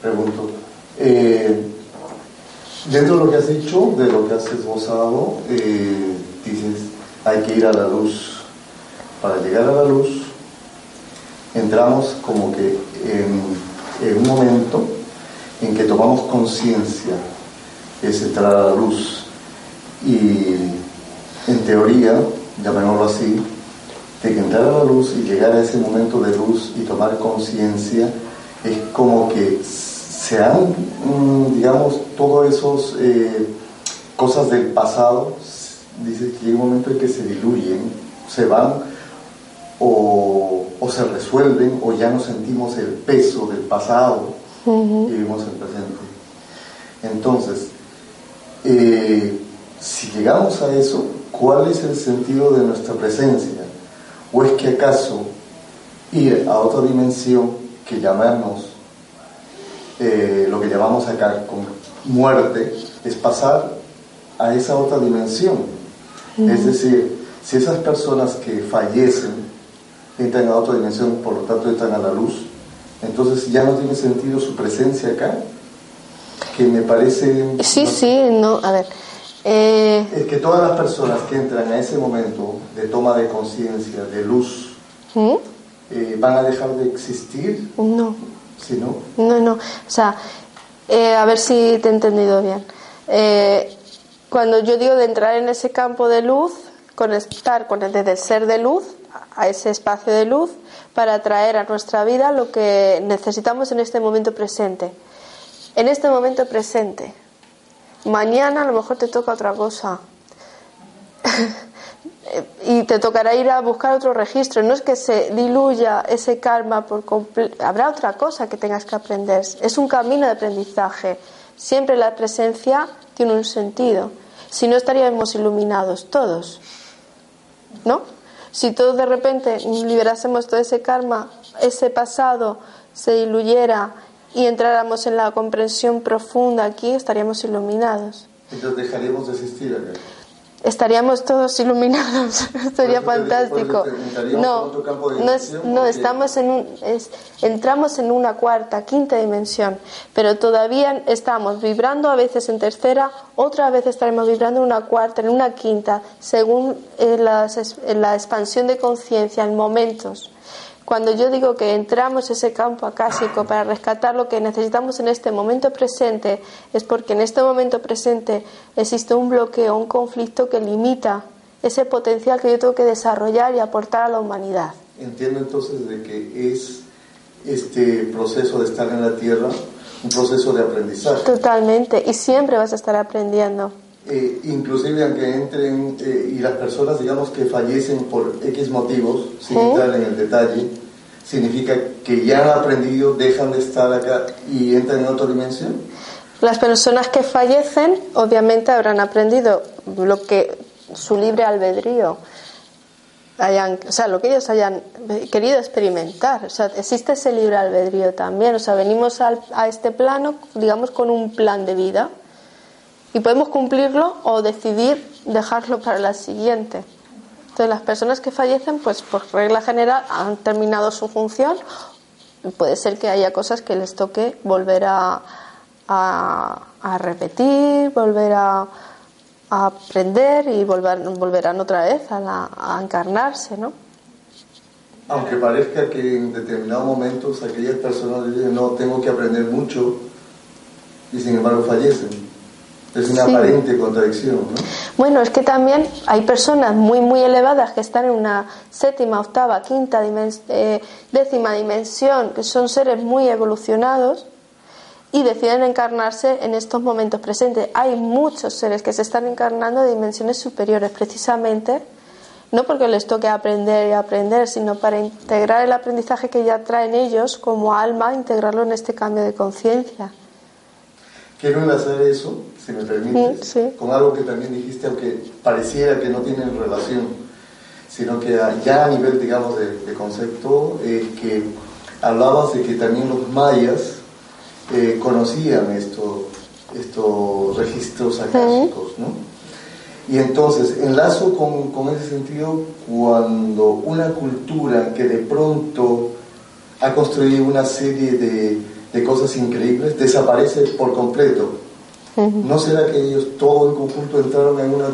pregunto. Eh, dentro de lo que has dicho, de lo que has esbozado, eh, dices hay que ir a la luz. Para llegar a la luz, entramos como que en, un momento en que tomamos conciencia, es entrar a la luz. Y en teoría, llamémoslo así, de que entrar a la luz y llegar a ese momento de luz y tomar conciencia es como que se han, mm, digamos, todos esos eh, cosas del pasado dice que llega un momento en que se diluyen, se van o, se resuelven o ya no sentimos el peso del pasado y vivimos el presente. Entonces, eh, si llegamos a eso, ¿cuál es el sentido de nuestra presencia? ¿O es que acaso ir a otra dimensión que llamamos, eh, lo que llamamos acá con muerte, es pasar a esa otra dimensión? Es decir, si esas personas que fallecen entran a otra dimensión, por lo tanto entran a la luz, entonces ya no tiene sentido su presencia acá, que me parece... Sí, sí, no, a ver. Eh, es que todas las personas que entran a ese momento de toma de conciencia, de luz, ¿Mm? eh, van a dejar de existir. No. ¿Sí, no? No, no. O sea, eh, a ver si te he entendido bien. Cuando yo digo de entrar en ese campo de luz, conectar con el desde ser de luz a ese espacio de luz para traer a nuestra vida lo que necesitamos en este momento presente. En este momento presente. Mañana a lo mejor te toca otra cosa. y te tocará ir a buscar otro registro. No es que se diluya ese karma por completo. Habrá otra cosa que tengas que aprender. Es un camino de aprendizaje. Siempre la presencia tiene un sentido. Si no estaríamos iluminados todos, ¿no? Si todos de repente liberásemos todo ese karma, ese pasado se diluyera y entráramos en la comprensión profunda aquí, estaríamos iluminados. Entonces dejaríamos de existir estaríamos todos iluminados, sería fantástico. No, no, estamos en un, entramos en una cuarta, quinta dimensión, pero todavía estamos vibrando a veces en tercera, otra vez estaremos vibrando en una cuarta, en una quinta, según eh, la expansión de conciencia en momentos. Cuando yo digo que entramos ese campo acásico para rescatar lo que necesitamos en este momento presente, es porque en este momento presente existe un bloqueo, un conflicto que limita ese potencial que yo tengo que desarrollar y aportar a la humanidad. entiendo entonces de que es este proceso de estar en la tierra un proceso de aprendizaje. Totalmente, y siempre vas a estar aprendiendo. Eh, inclusive aunque entren eh, y las personas digamos que fallecen por X motivos, sin entrar en el detalle, significa que ya han aprendido, dejan de estar acá y entran en otra dimensión. Las personas que fallecen obviamente habrán aprendido lo que su libre albedrío hayan, o sea, lo que ellos hayan querido experimentar. O sea, existe ese libre albedrío también. O sea, venimos a este plano, digamos, con un plan de vida y podemos cumplirlo o decidir dejarlo para la siguiente. Entonces, las personas que fallecen, pues por regla general, han terminado su función. Puede ser que haya cosas que les toque volver a, a, repetir, volver a, aprender y volver, volverán otra vez a, a encarnarse, ¿no? Aunque parezca que en determinados momentos aquellas personas dicen, no, tengo que aprender mucho, y sin embargo fallecen. Es una aparente contradicción, ¿no? Bueno, es que también hay personas muy, muy elevadas que están en una séptima, octava, quinta, eh, décima dimensión, que son seres muy evolucionados y deciden encarnarse en estos momentos presentes. Hay muchos seres que se están encarnando de dimensiones superiores, precisamente, no porque les toque aprender y aprender, sino para integrar el aprendizaje que ya traen ellos como alma, integrarlo en este cambio de conciencia. Quiero enlazar eso, si me permites, con algo que también dijiste, aunque pareciera que no tienen relación, sino que ya a nivel, digamos, de, concepto, eh, que hablabas de que también los mayas eh, conocían estos estos registros acásicos, ¿no? Y entonces, enlazo con, con ese sentido cuando una cultura que de pronto ha construido una serie de de cosas increíbles, desaparece por completo. ¿No será que ellos todos en conjunto entraron en una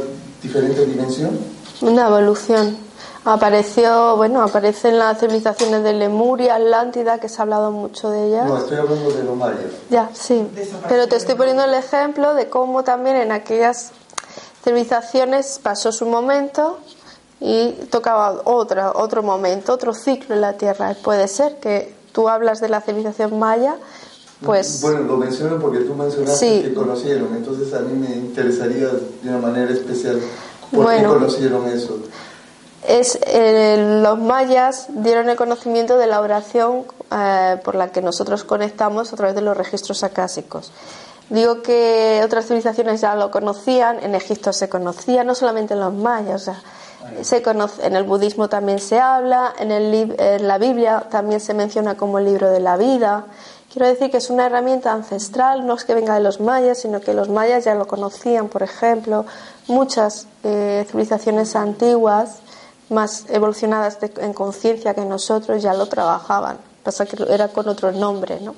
diferente dimensión? Una evolución. Apareció, bueno, aparece en las civilizaciones de Lemuria, Atlántida, que se ha hablado mucho de ellas. No, estoy hablando de los mayas. Ya, sí. Pero te estoy poniendo el ejemplo de cómo también en aquellas civilizaciones pasó su momento y tocaba otra, otro momento, otro ciclo en la Tierra. Puede ser que tú hablas de la civilización maya, pues... Bueno, lo menciono porque tú mencionaste que conocieron, entonces a mí me interesaría de una manera especial por qué conocieron eso. Es, eh, los mayas dieron el conocimiento de la oración eh, por la que nosotros conectamos a través de los registros acásicos. Digo que otras civilizaciones ya lo conocían, en Egipto se conocía, no solamente en los mayas, o sea, se conoce, en el budismo también se habla, en, el, en la Biblia también se menciona como el libro de la vida. Quiero decir que es una herramienta ancestral, no es que venga de los mayas, sino que los mayas ya lo conocían, por ejemplo. Muchas eh, civilizaciones antiguas, más evolucionadas en conciencia que nosotros, ya lo trabajaban. Pasa que era con otro nombre, ¿no?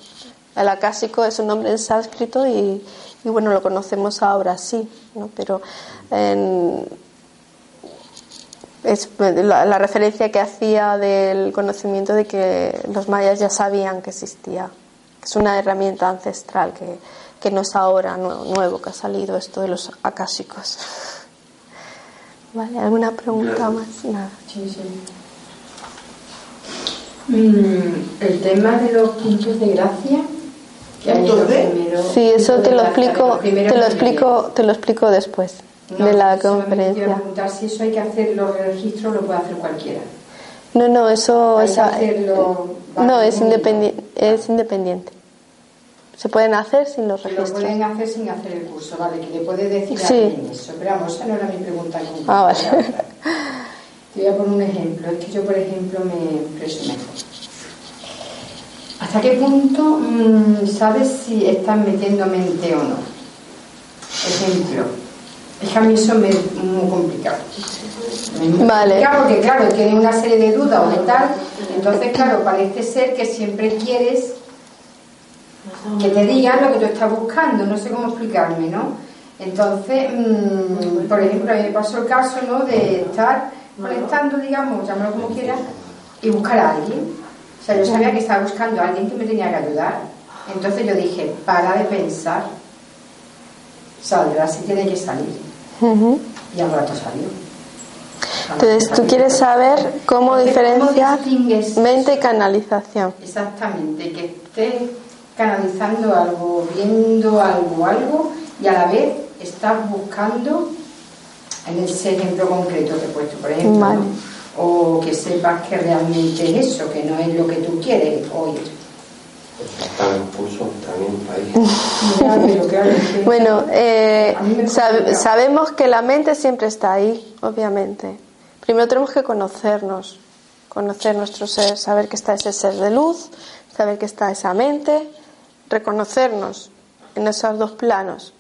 El acásico es un nombre en sánscrito y, y bueno, lo conocemos ahora sí, ¿no? Pero en, es la, referencia que hacía del conocimiento de que los mayas ya sabían que existía. Es una herramienta ancestral que, que no es ahora nuevo que ha salido esto de los acásicos. ¿Vale? ¿Alguna pregunta más? Nada. Sí, sí. Mm, el tema de los puntos de gracia. sí, eso te lo explico, te lo explico, te lo explico después de la conferencia. preguntar si eso hay que hacer los registros, lo puede hacer cualquiera. No, no, eso es, no es independiente, es independiente. Se pueden hacer sin los registros. Lo pueden hacer sin hacer el curso, vale, que le puede decir a alguien eso. Pero vamos, esa no era mi pregunta. Ah, vale. Te voy a poner un ejemplo. Es que yo, por ejemplo, me expreso mejor. ¿Hasta qué punto mmm, sabes si estás metiendo mente o no? Ejemplo, es que a mí eso me es muy complicado. vale. porque, claro, tiene una serie de dudas o de tal. Entonces, claro, parece ser que siempre quieres que te digan lo que tú estás buscando. No sé cómo explicarme, ¿no? Entonces, mm, por ejemplo, a mí me pasó el caso, ¿no? De estar molestando, digamos, llámalo como quieras, y buscar a alguien. O sea, yo sabía que estaba buscando a alguien que me tenía que ayudar. Entonces yo dije, para de pensar, saldrá si tiene que salir. Y al rato salió. Entonces, tú quieres saber cómo diferenciar mente y canalización. Exactamente, que estés canalizando algo, viendo algo, algo, y a la vez estás buscando en ese ejemplo concreto que he puesto, por ejemplo, o que sepas que realmente es eso, que no es lo que tú quieres bueno, eh, sabemos que la mente siempre está ahí, obviamente. Primero tenemos que conocernos, conocer nuestro ser, saber que está ese ser de luz, saber que está esa mente, reconocernos en esos dos planos.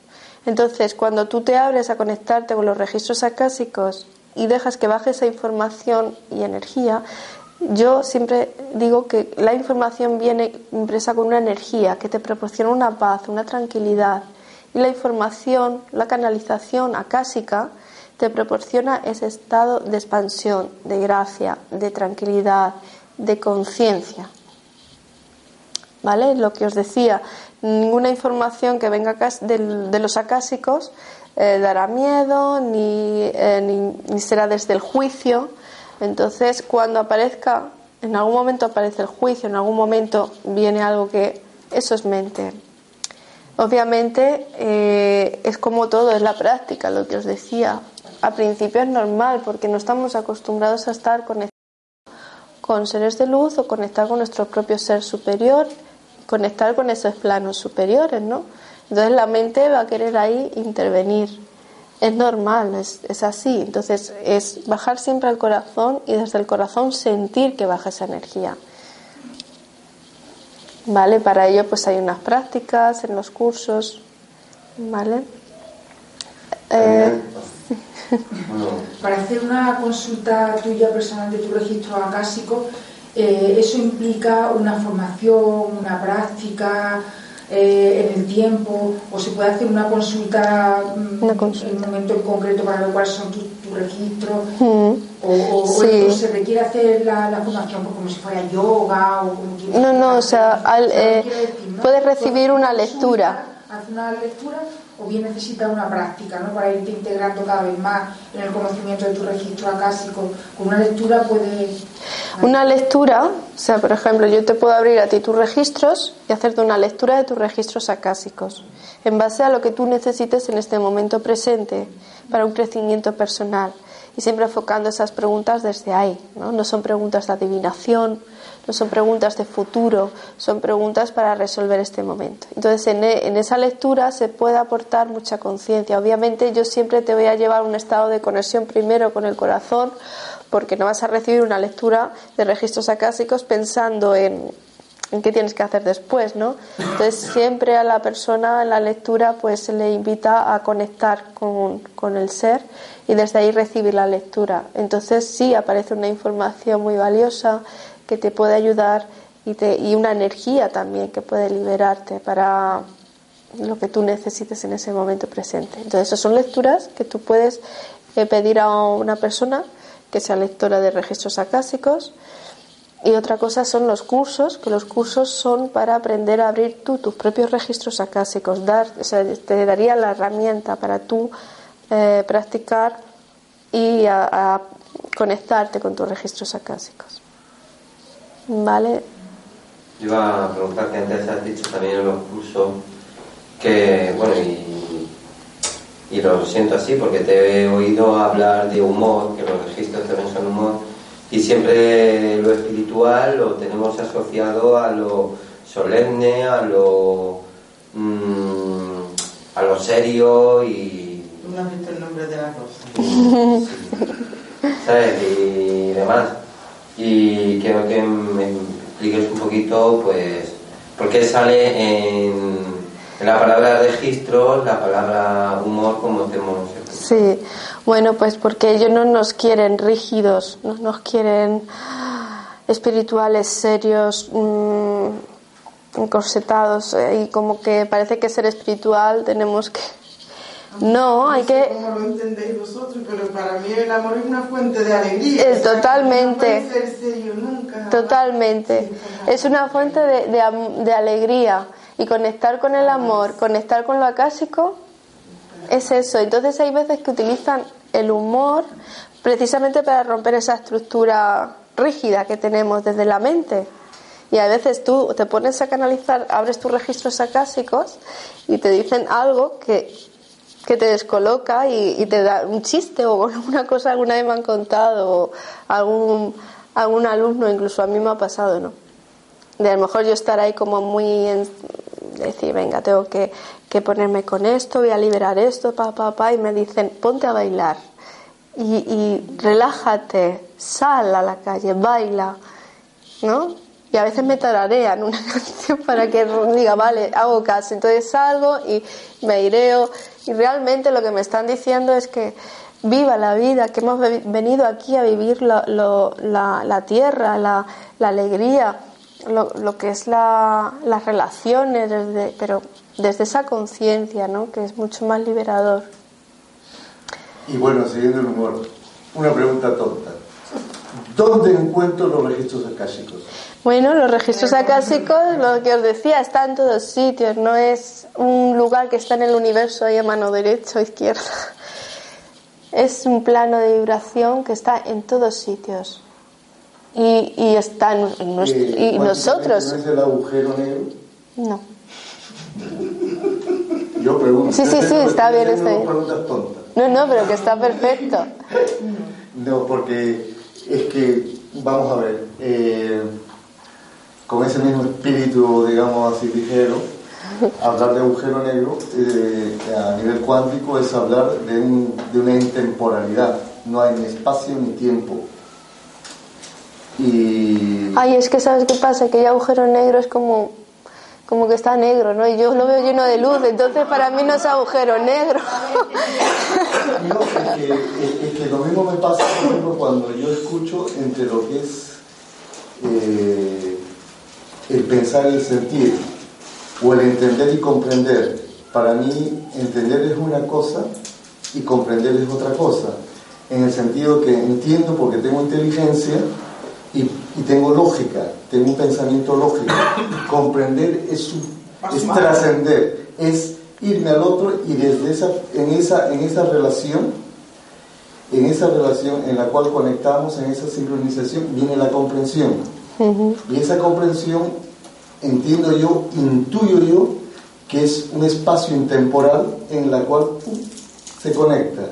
Entonces, cuando tú te abres a conectarte con los registros acásicos y dejas que baje esa información y energía, yo siempre digo que la información viene impresa con una energía que te proporciona una paz, una tranquilidad. Y la información, la canalización acásica, te proporciona ese estado de expansión, de gracia, de tranquilidad, de conciencia. ¿Vale? Lo que os decía, ninguna información que venga de los acásicos eh, dará miedo ni, eh, ni será desde el juicio entonces, cuando aparezca, en algún momento aparece el juicio, en algún momento viene algo que eso es mente. Obviamente eh, es como todo, es la práctica, lo que os decía. Al principio es normal porque no estamos acostumbrados a estar conectados con seres de luz o conectar con nuestro propio ser superior, conectar con esos planos superiores, ¿no? Entonces la mente va a querer ahí intervenir es normal, es, es, así. Entonces es bajar siempre al corazón y desde el corazón sentir que baja esa energía. ¿Vale? Para ello pues hay unas prácticas en los cursos. ¿Vale? Eh, Para hacer una consulta tuya personal de tu registro acásico, eh, ¿eso implica una formación, una práctica? Eh, en el tiempo o se puede hacer una consulta, mm, en un momento concreto para ver cuáles son tus tu registros mm. o, se requiere hacer la, formación como si fuera yoga o como No, no, o sea, eh, puedes recibir una lectura. Hace una lectura o bien necesitas una práctica ¿no? para irte integrando cada vez más en el conocimiento de tu registro acásico. Con una lectura puede... Una lectura, o sea, por ejemplo, yo te puedo abrir a ti tus registros y hacerte una lectura de tus registros acásicos, en base a lo que tú necesites en este momento presente para un crecimiento personal. Y siempre enfocando esas preguntas desde ahí, ¿no? No son preguntas de adivinación, no son preguntas de futuro, son preguntas para resolver este momento. Entonces, en, e, en esa lectura se puede aportar mucha conciencia. Obviamente, yo siempre te voy a llevar un estado de conexión primero con el corazón, porque no vas a recibir una lectura de registros acásicos pensando en, en qué tienes que hacer después, ¿no? Entonces siempre a la persona en la lectura pues se le invita a conectar con, con, el ser y desde ahí recibir la lectura. Entonces sí aparece una información muy valiosa, que te puede ayudar y, te, y una energía también que puede liberarte para lo que tú necesites en ese momento presente. Entonces, esas son lecturas que tú puedes eh, pedir a una persona que sea lectora de registros acásicos. Y otra cosa son los cursos, que los cursos son para aprender a abrir tú tus propios registros acásicos, dar, te daría la herramienta para tú eh, practicar y a conectarte con tus registros acásicos. Vale. Yo iba a preguntarte, antes has dicho también en los cursos que, bueno, y, y lo siento así porque te he oído hablar de humor, que los registros también son humor, y siempre lo espiritual lo tenemos asociado a lo solemne, a lo, mm, a lo serio y... No has visto el nombre de la cosa. ¿Sabes? Y demás y quiero que me expliques un poquito, pues, por qué sale en, la palabra registro la palabra humor como tenemos. Sí, bueno, pues porque ellos no nos quieren rígidos, no nos quieren espirituales, serios, mmm, encorsetados, eh, y como que parece que ser espiritual tenemos que no, hay que... ¿Cómo lo entendéis vosotros? Pero para mí el amor es una fuente de alegría. Es totalmente. Totalmente. Es una fuente de, de, alegría. Y conectar con el amor, conectar con lo acásico, es eso. Entonces hay veces que utilizan el humor precisamente para romper esa estructura rígida que tenemos desde la mente. Y a veces tú te pones a canalizar, abres tus registros acásicos y te dicen algo que, te descoloca y, te da un chiste o alguna cosa alguna vez me han contado o algún, algún alumno, incluso a mí me ha pasado, ¿no? De a lo mejor yo estar ahí como muy en, decir, venga, tengo que, que ponerme con esto, voy a liberar esto, pa, pa, pa, y me dicen, ponte a bailar y, relájate, sal a la calle, baila, ¿no? Y a veces me tararean una canción para que diga, vale, hago caso. Entonces salgo y me ireo. Y realmente lo que me están diciendo es que viva la vida, que hemos venido aquí a vivir la, la, tierra, la, alegría, lo, que es las relaciones, pero desde esa conciencia, ¿no? que es mucho más liberador. Y bueno, siguiendo el humor, una pregunta tonta. ¿Dónde encuentro los registros acásicos? Bueno, los registros acásicos, lo que os decía, están en todos sitios, no es un lugar que está en el universo ahí a mano derecha o izquierda. Es un plano de vibración que está en todos sitios. Y, y está en, y nosotros. ¿No es el agujero negro? No. Yo pregunto. Sí, sí, sí, está bien. Está bien. No, no, pero que está perfecto. No, porque es que, vamos a ver, eh, con ese mismo espíritu, digamos así, ligero, hablar de agujero negro eh, a nivel cuántico es hablar de, un, de una intemporalidad. No hay ni espacio ni tiempo. Y... Ay, es que sabes qué pasa, que el agujero negro es como como que está negro, ¿no? Y yo lo veo lleno de luz, entonces para mí no es agujero negro. No, es que, lo mismo me pasa, por ejemplo, cuando yo escucho entre lo que es eh, el pensar y el sentir, o el entender y comprender. Para mí, entender es una cosa y comprender es otra cosa. En el sentido que entiendo porque tengo inteligencia y, tengo lógica, tengo un pensamiento lógico. Comprender es, es trascender, es irme al otro y desde esa, en, esa, en esa relación, en esa relación en la cual conectamos, en esa sincronización, viene la comprensión. Y esa comprensión, entiendo yo, intuyo yo, que es un espacio intemporal en la cual se conecta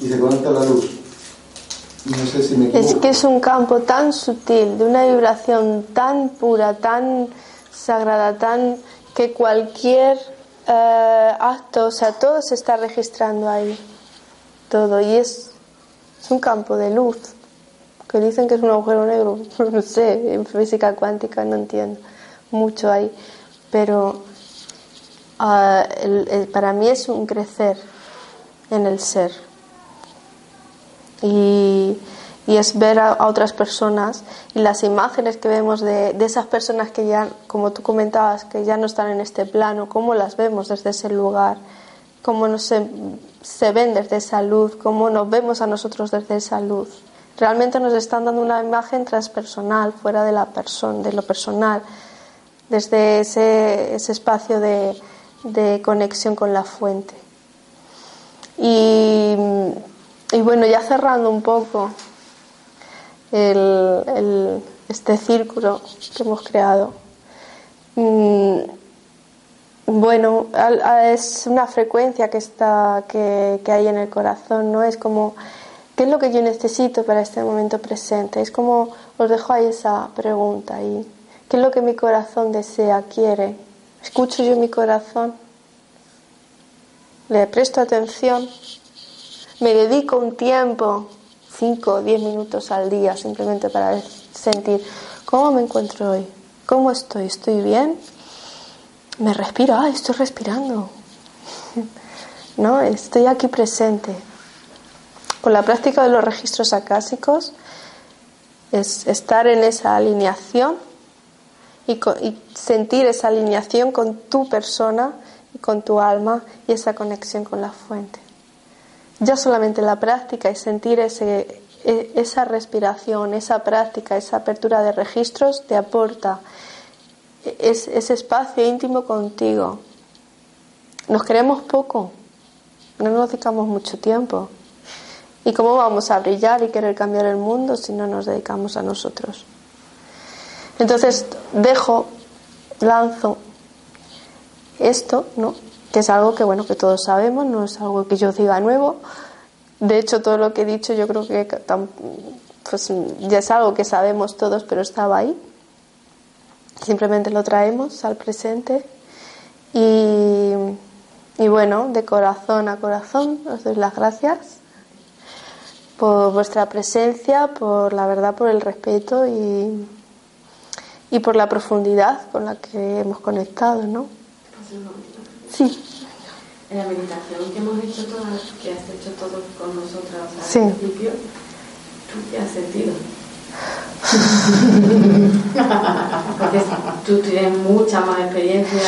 y se conecta la luz. Es que es un campo tan sutil, de una vibración tan pura, tan sagrada, tan que cualquier eh, acto, o sea, todo se está registrando ahí, todo, y es, es un campo de luz, que dicen que es un agujero negro, no sé, en física cuántica no entiendo mucho ahí, pero ah, para mí es un crecer en el ser y, es ver a, otras personas y las imágenes que vemos de, de, esas personas que ya, como tú comentabas, que ya no están en este plano, cómo las vemos desde ese lugar, cómo nos se, se ven desde esa luz, cómo nos vemos a nosotros desde esa luz. Realmente nos están dando una imagen transpersonal, fuera de la persona, de lo personal, desde ese, ese espacio de, de conexión con la fuente. Y y bueno, ya cerrando un poco este círculo que hemos creado. Mm, bueno, es una frecuencia que está que, que, hay en el corazón, ¿no? Es como ¿qué es lo que yo necesito para este momento presente? Es como os dejo ahí esa pregunta y ¿qué es lo que mi corazón desea, quiere? ¿Escucho yo mi corazón? ¿Le presto atención? me dedico un tiempo, 5 o 10 minutos al día, simplemente para sentir cómo me encuentro hoy, cómo estoy, estoy bien, me respiro, ah, estoy respirando, ¿no? Estoy aquí presente. Con la práctica de los registros acásicos es estar en esa alineación y, sentir esa alineación con tu persona y con tu alma y esa conexión con la fuente. Ya solamente la práctica y sentir ese, e, esa respiración, esa práctica, esa apertura de registros te aporta ese espacio íntimo contigo. Nos queremos poco, no nos dedicamos mucho tiempo. ¿Y cómo vamos a brillar y querer cambiar el mundo si no nos dedicamos a nosotros? Entonces dejo, lanzo esto, ¿no? Que es algo que bueno que todos sabemos, no es algo que yo diga nuevo. De hecho, todo lo que he dicho yo creo que pues, ya es algo que sabemos todos, pero estaba ahí. Simplemente lo traemos al presente y, y bueno, de corazón a corazón os doy las gracias por vuestra presencia, por la verdad, por el respeto y, y por la profundidad con la que hemos conectado, ¿no? Sí. En la meditación que hemos hecho todas, que has hecho todo con nosotras al principio, ¿tú qué has sentido? Porque tú tienes mucha más experiencia,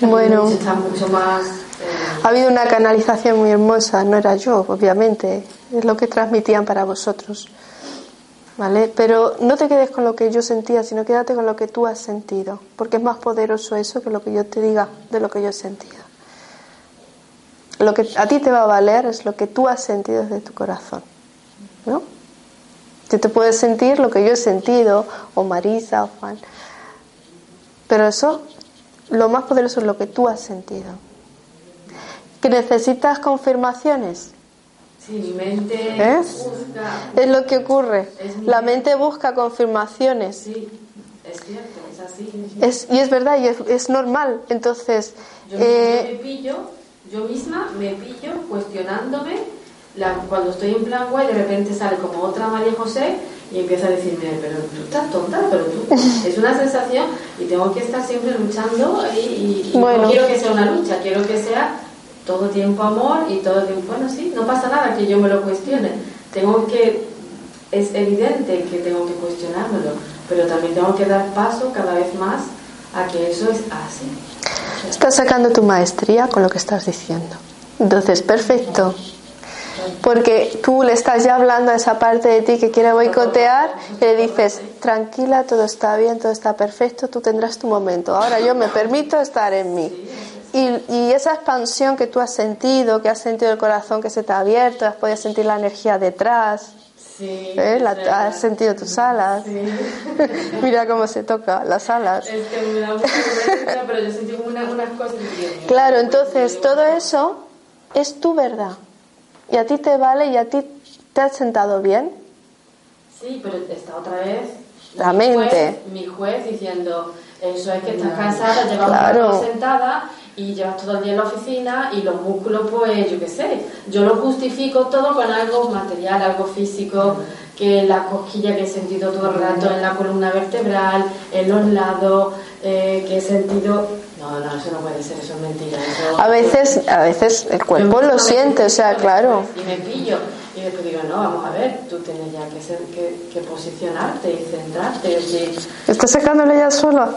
bueno, estás mucho más... Eh, ha habido una canalización muy hermosa, no era yo, obviamente, es lo que transmitían para vosotros. ¿Vale? Pero no te quedes con lo que yo sentía, sino quédate con lo que tú has sentido, porque es más poderoso eso que lo que yo te diga de lo que yo he sentido. Lo que a ti te va a valer es lo que tú has sentido desde tu corazón, ¿no? Tú te puedes sentir lo que yo he sentido, o Marisa, o Juan, pero eso, lo más poderoso es lo que tú has sentido. ¿Que necesitas confirmaciones? Sí, mente ¿Es? Es lo que ocurre. La mente busca confirmaciones. Sí, es cierto, es así. Es, y es verdad, y es, normal. Entonces. Yo, eh, me pillo, yo misma me pillo cuestionándome la, cuando estoy en plan guay, de repente sale como otra María José y empieza a decirme, pero tú estás tonta, pero tú. Es una sensación y tengo que estar siempre luchando y, y no quiero que sea una lucha, quiero que sea todo tiempo amor y todo tiempo, bueno, sí, no pasa nada que yo me lo cuestione. Tengo que, es evidente que tengo que cuestionármelo, pero también tengo que dar paso cada vez más a que eso es así. Estás sacando tu maestría con lo que estás diciendo. Entonces, perfecto. Porque tú le estás ya hablando a esa parte de ti que quiere boicotear y le dices, tranquila, todo está bien, todo está perfecto, tú tendrás tu momento. Ahora yo me permito estar en mí. Y, esa expansión que tú has sentido, que has sentido el corazón que se te ha abierto, has podido sentir la energía detrás. Sí, ¿eh? has sentido tus alas. Mira cómo se toca las alas. Es que me da mucha pero yo sentí como unas, cosas. Claro, entonces todo eso es tu verdad. Y a ti te vale y a ti te has sentado bien. Sí, pero está otra vez. La mente. mi juez diciendo, eso es que estás cansada, llevas claro. sentada y llevas todo el día en la oficina y los músculos, pues yo qué sé, yo lo justifico todo con algo material, algo físico, que la cosquilla que he sentido todo el rato en la columna vertebral, en los lados, eh, que he sentido... No, no, eso no puede ser, eso es mentira. a veces, a veces el cuerpo lo siente, o sea, claro. Y me pillo. Y después digo, no, vamos a ver, tú tienes ya que, ser, que, posicionarte y centrarte. Y... Estás sacándole ya sola.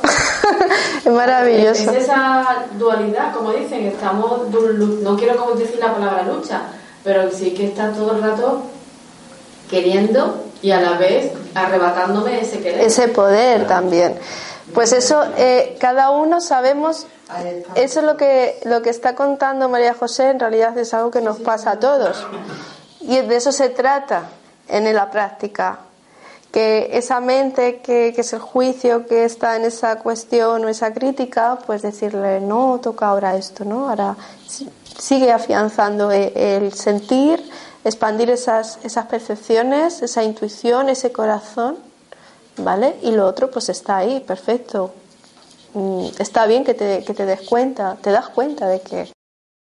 es maravilloso. Es, esa dualidad, como dicen, estamos, no quiero como decir la palabra lucha, pero sí que está todo el rato queriendo y a la vez arrebatándome ese querer. Ese poder también. Pues eso, eh, cada uno sabemos, eso es lo que, lo que está contando María José, en realidad es algo que nos pasa a todos. Y de eso se trata en la práctica, que esa mente que, es el juicio que está en esa cuestión o esa crítica, pues decirle, no, toca ahora esto, ¿no? Ahora sigue afianzando e, el sentir, expandir esas, esas percepciones, esa intuición, ese corazón, ¿vale? Y lo otro pues está ahí, perfecto. Mm, está bien que te, que te des cuenta, te das cuenta de que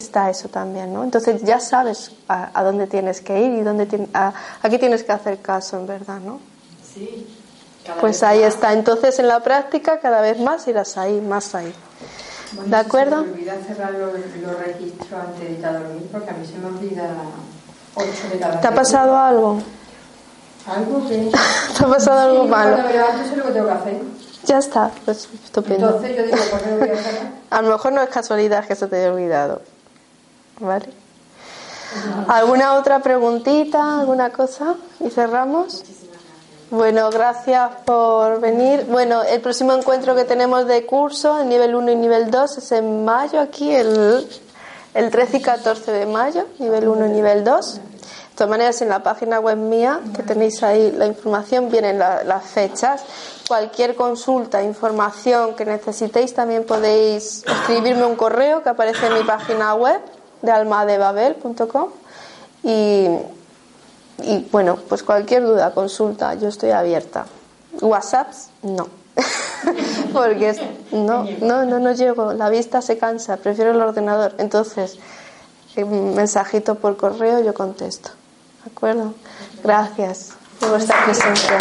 está eso también, ¿no? Entonces ya sabes a, dónde tienes que ir y dónde a, qué tienes que hacer caso, en verdad, ¿no? Sí. pues ahí está. Entonces en la práctica cada vez más irás ahí, más ahí. ¿De acuerdo? Se me olvida cerrar los, registros antes de ir a dormir porque a mí se me olvida ocho de cada ¿Te ha pasado algo? ¿Algo que...? ¿Te ha pasado algo malo? Cuando me levanto sé lo que tengo que hacer. Ya está, pues estupendo. Entonces yo digo, ¿por qué voy a? A lo mejor no es casualidad que se te haya olvidado. ¿Vale? ¿Alguna otra preguntita, alguna cosa? Y cerramos. Bueno, gracias por venir. Bueno, el próximo encuentro que tenemos de curso, en nivel 1 y nivel 2, es en mayo, aquí, el, el 13 y 14 de mayo, nivel 1 y nivel 2. todas maneras, en la página web mía, que tenéis ahí la información, vienen las fechas. Cualquier consulta, información que necesitéis, también podéis escribirme un correo que aparece en mi página web de almadebabel.com y, y bueno, pues cualquier duda, consulta, yo estoy abierta. WhatsApps, no. Porque no, no, no, no llego, la vista se cansa, prefiero el ordenador. Entonces, un mensajito por correo yo contesto. ¿De acuerdo? Gracias por vuestra presencia.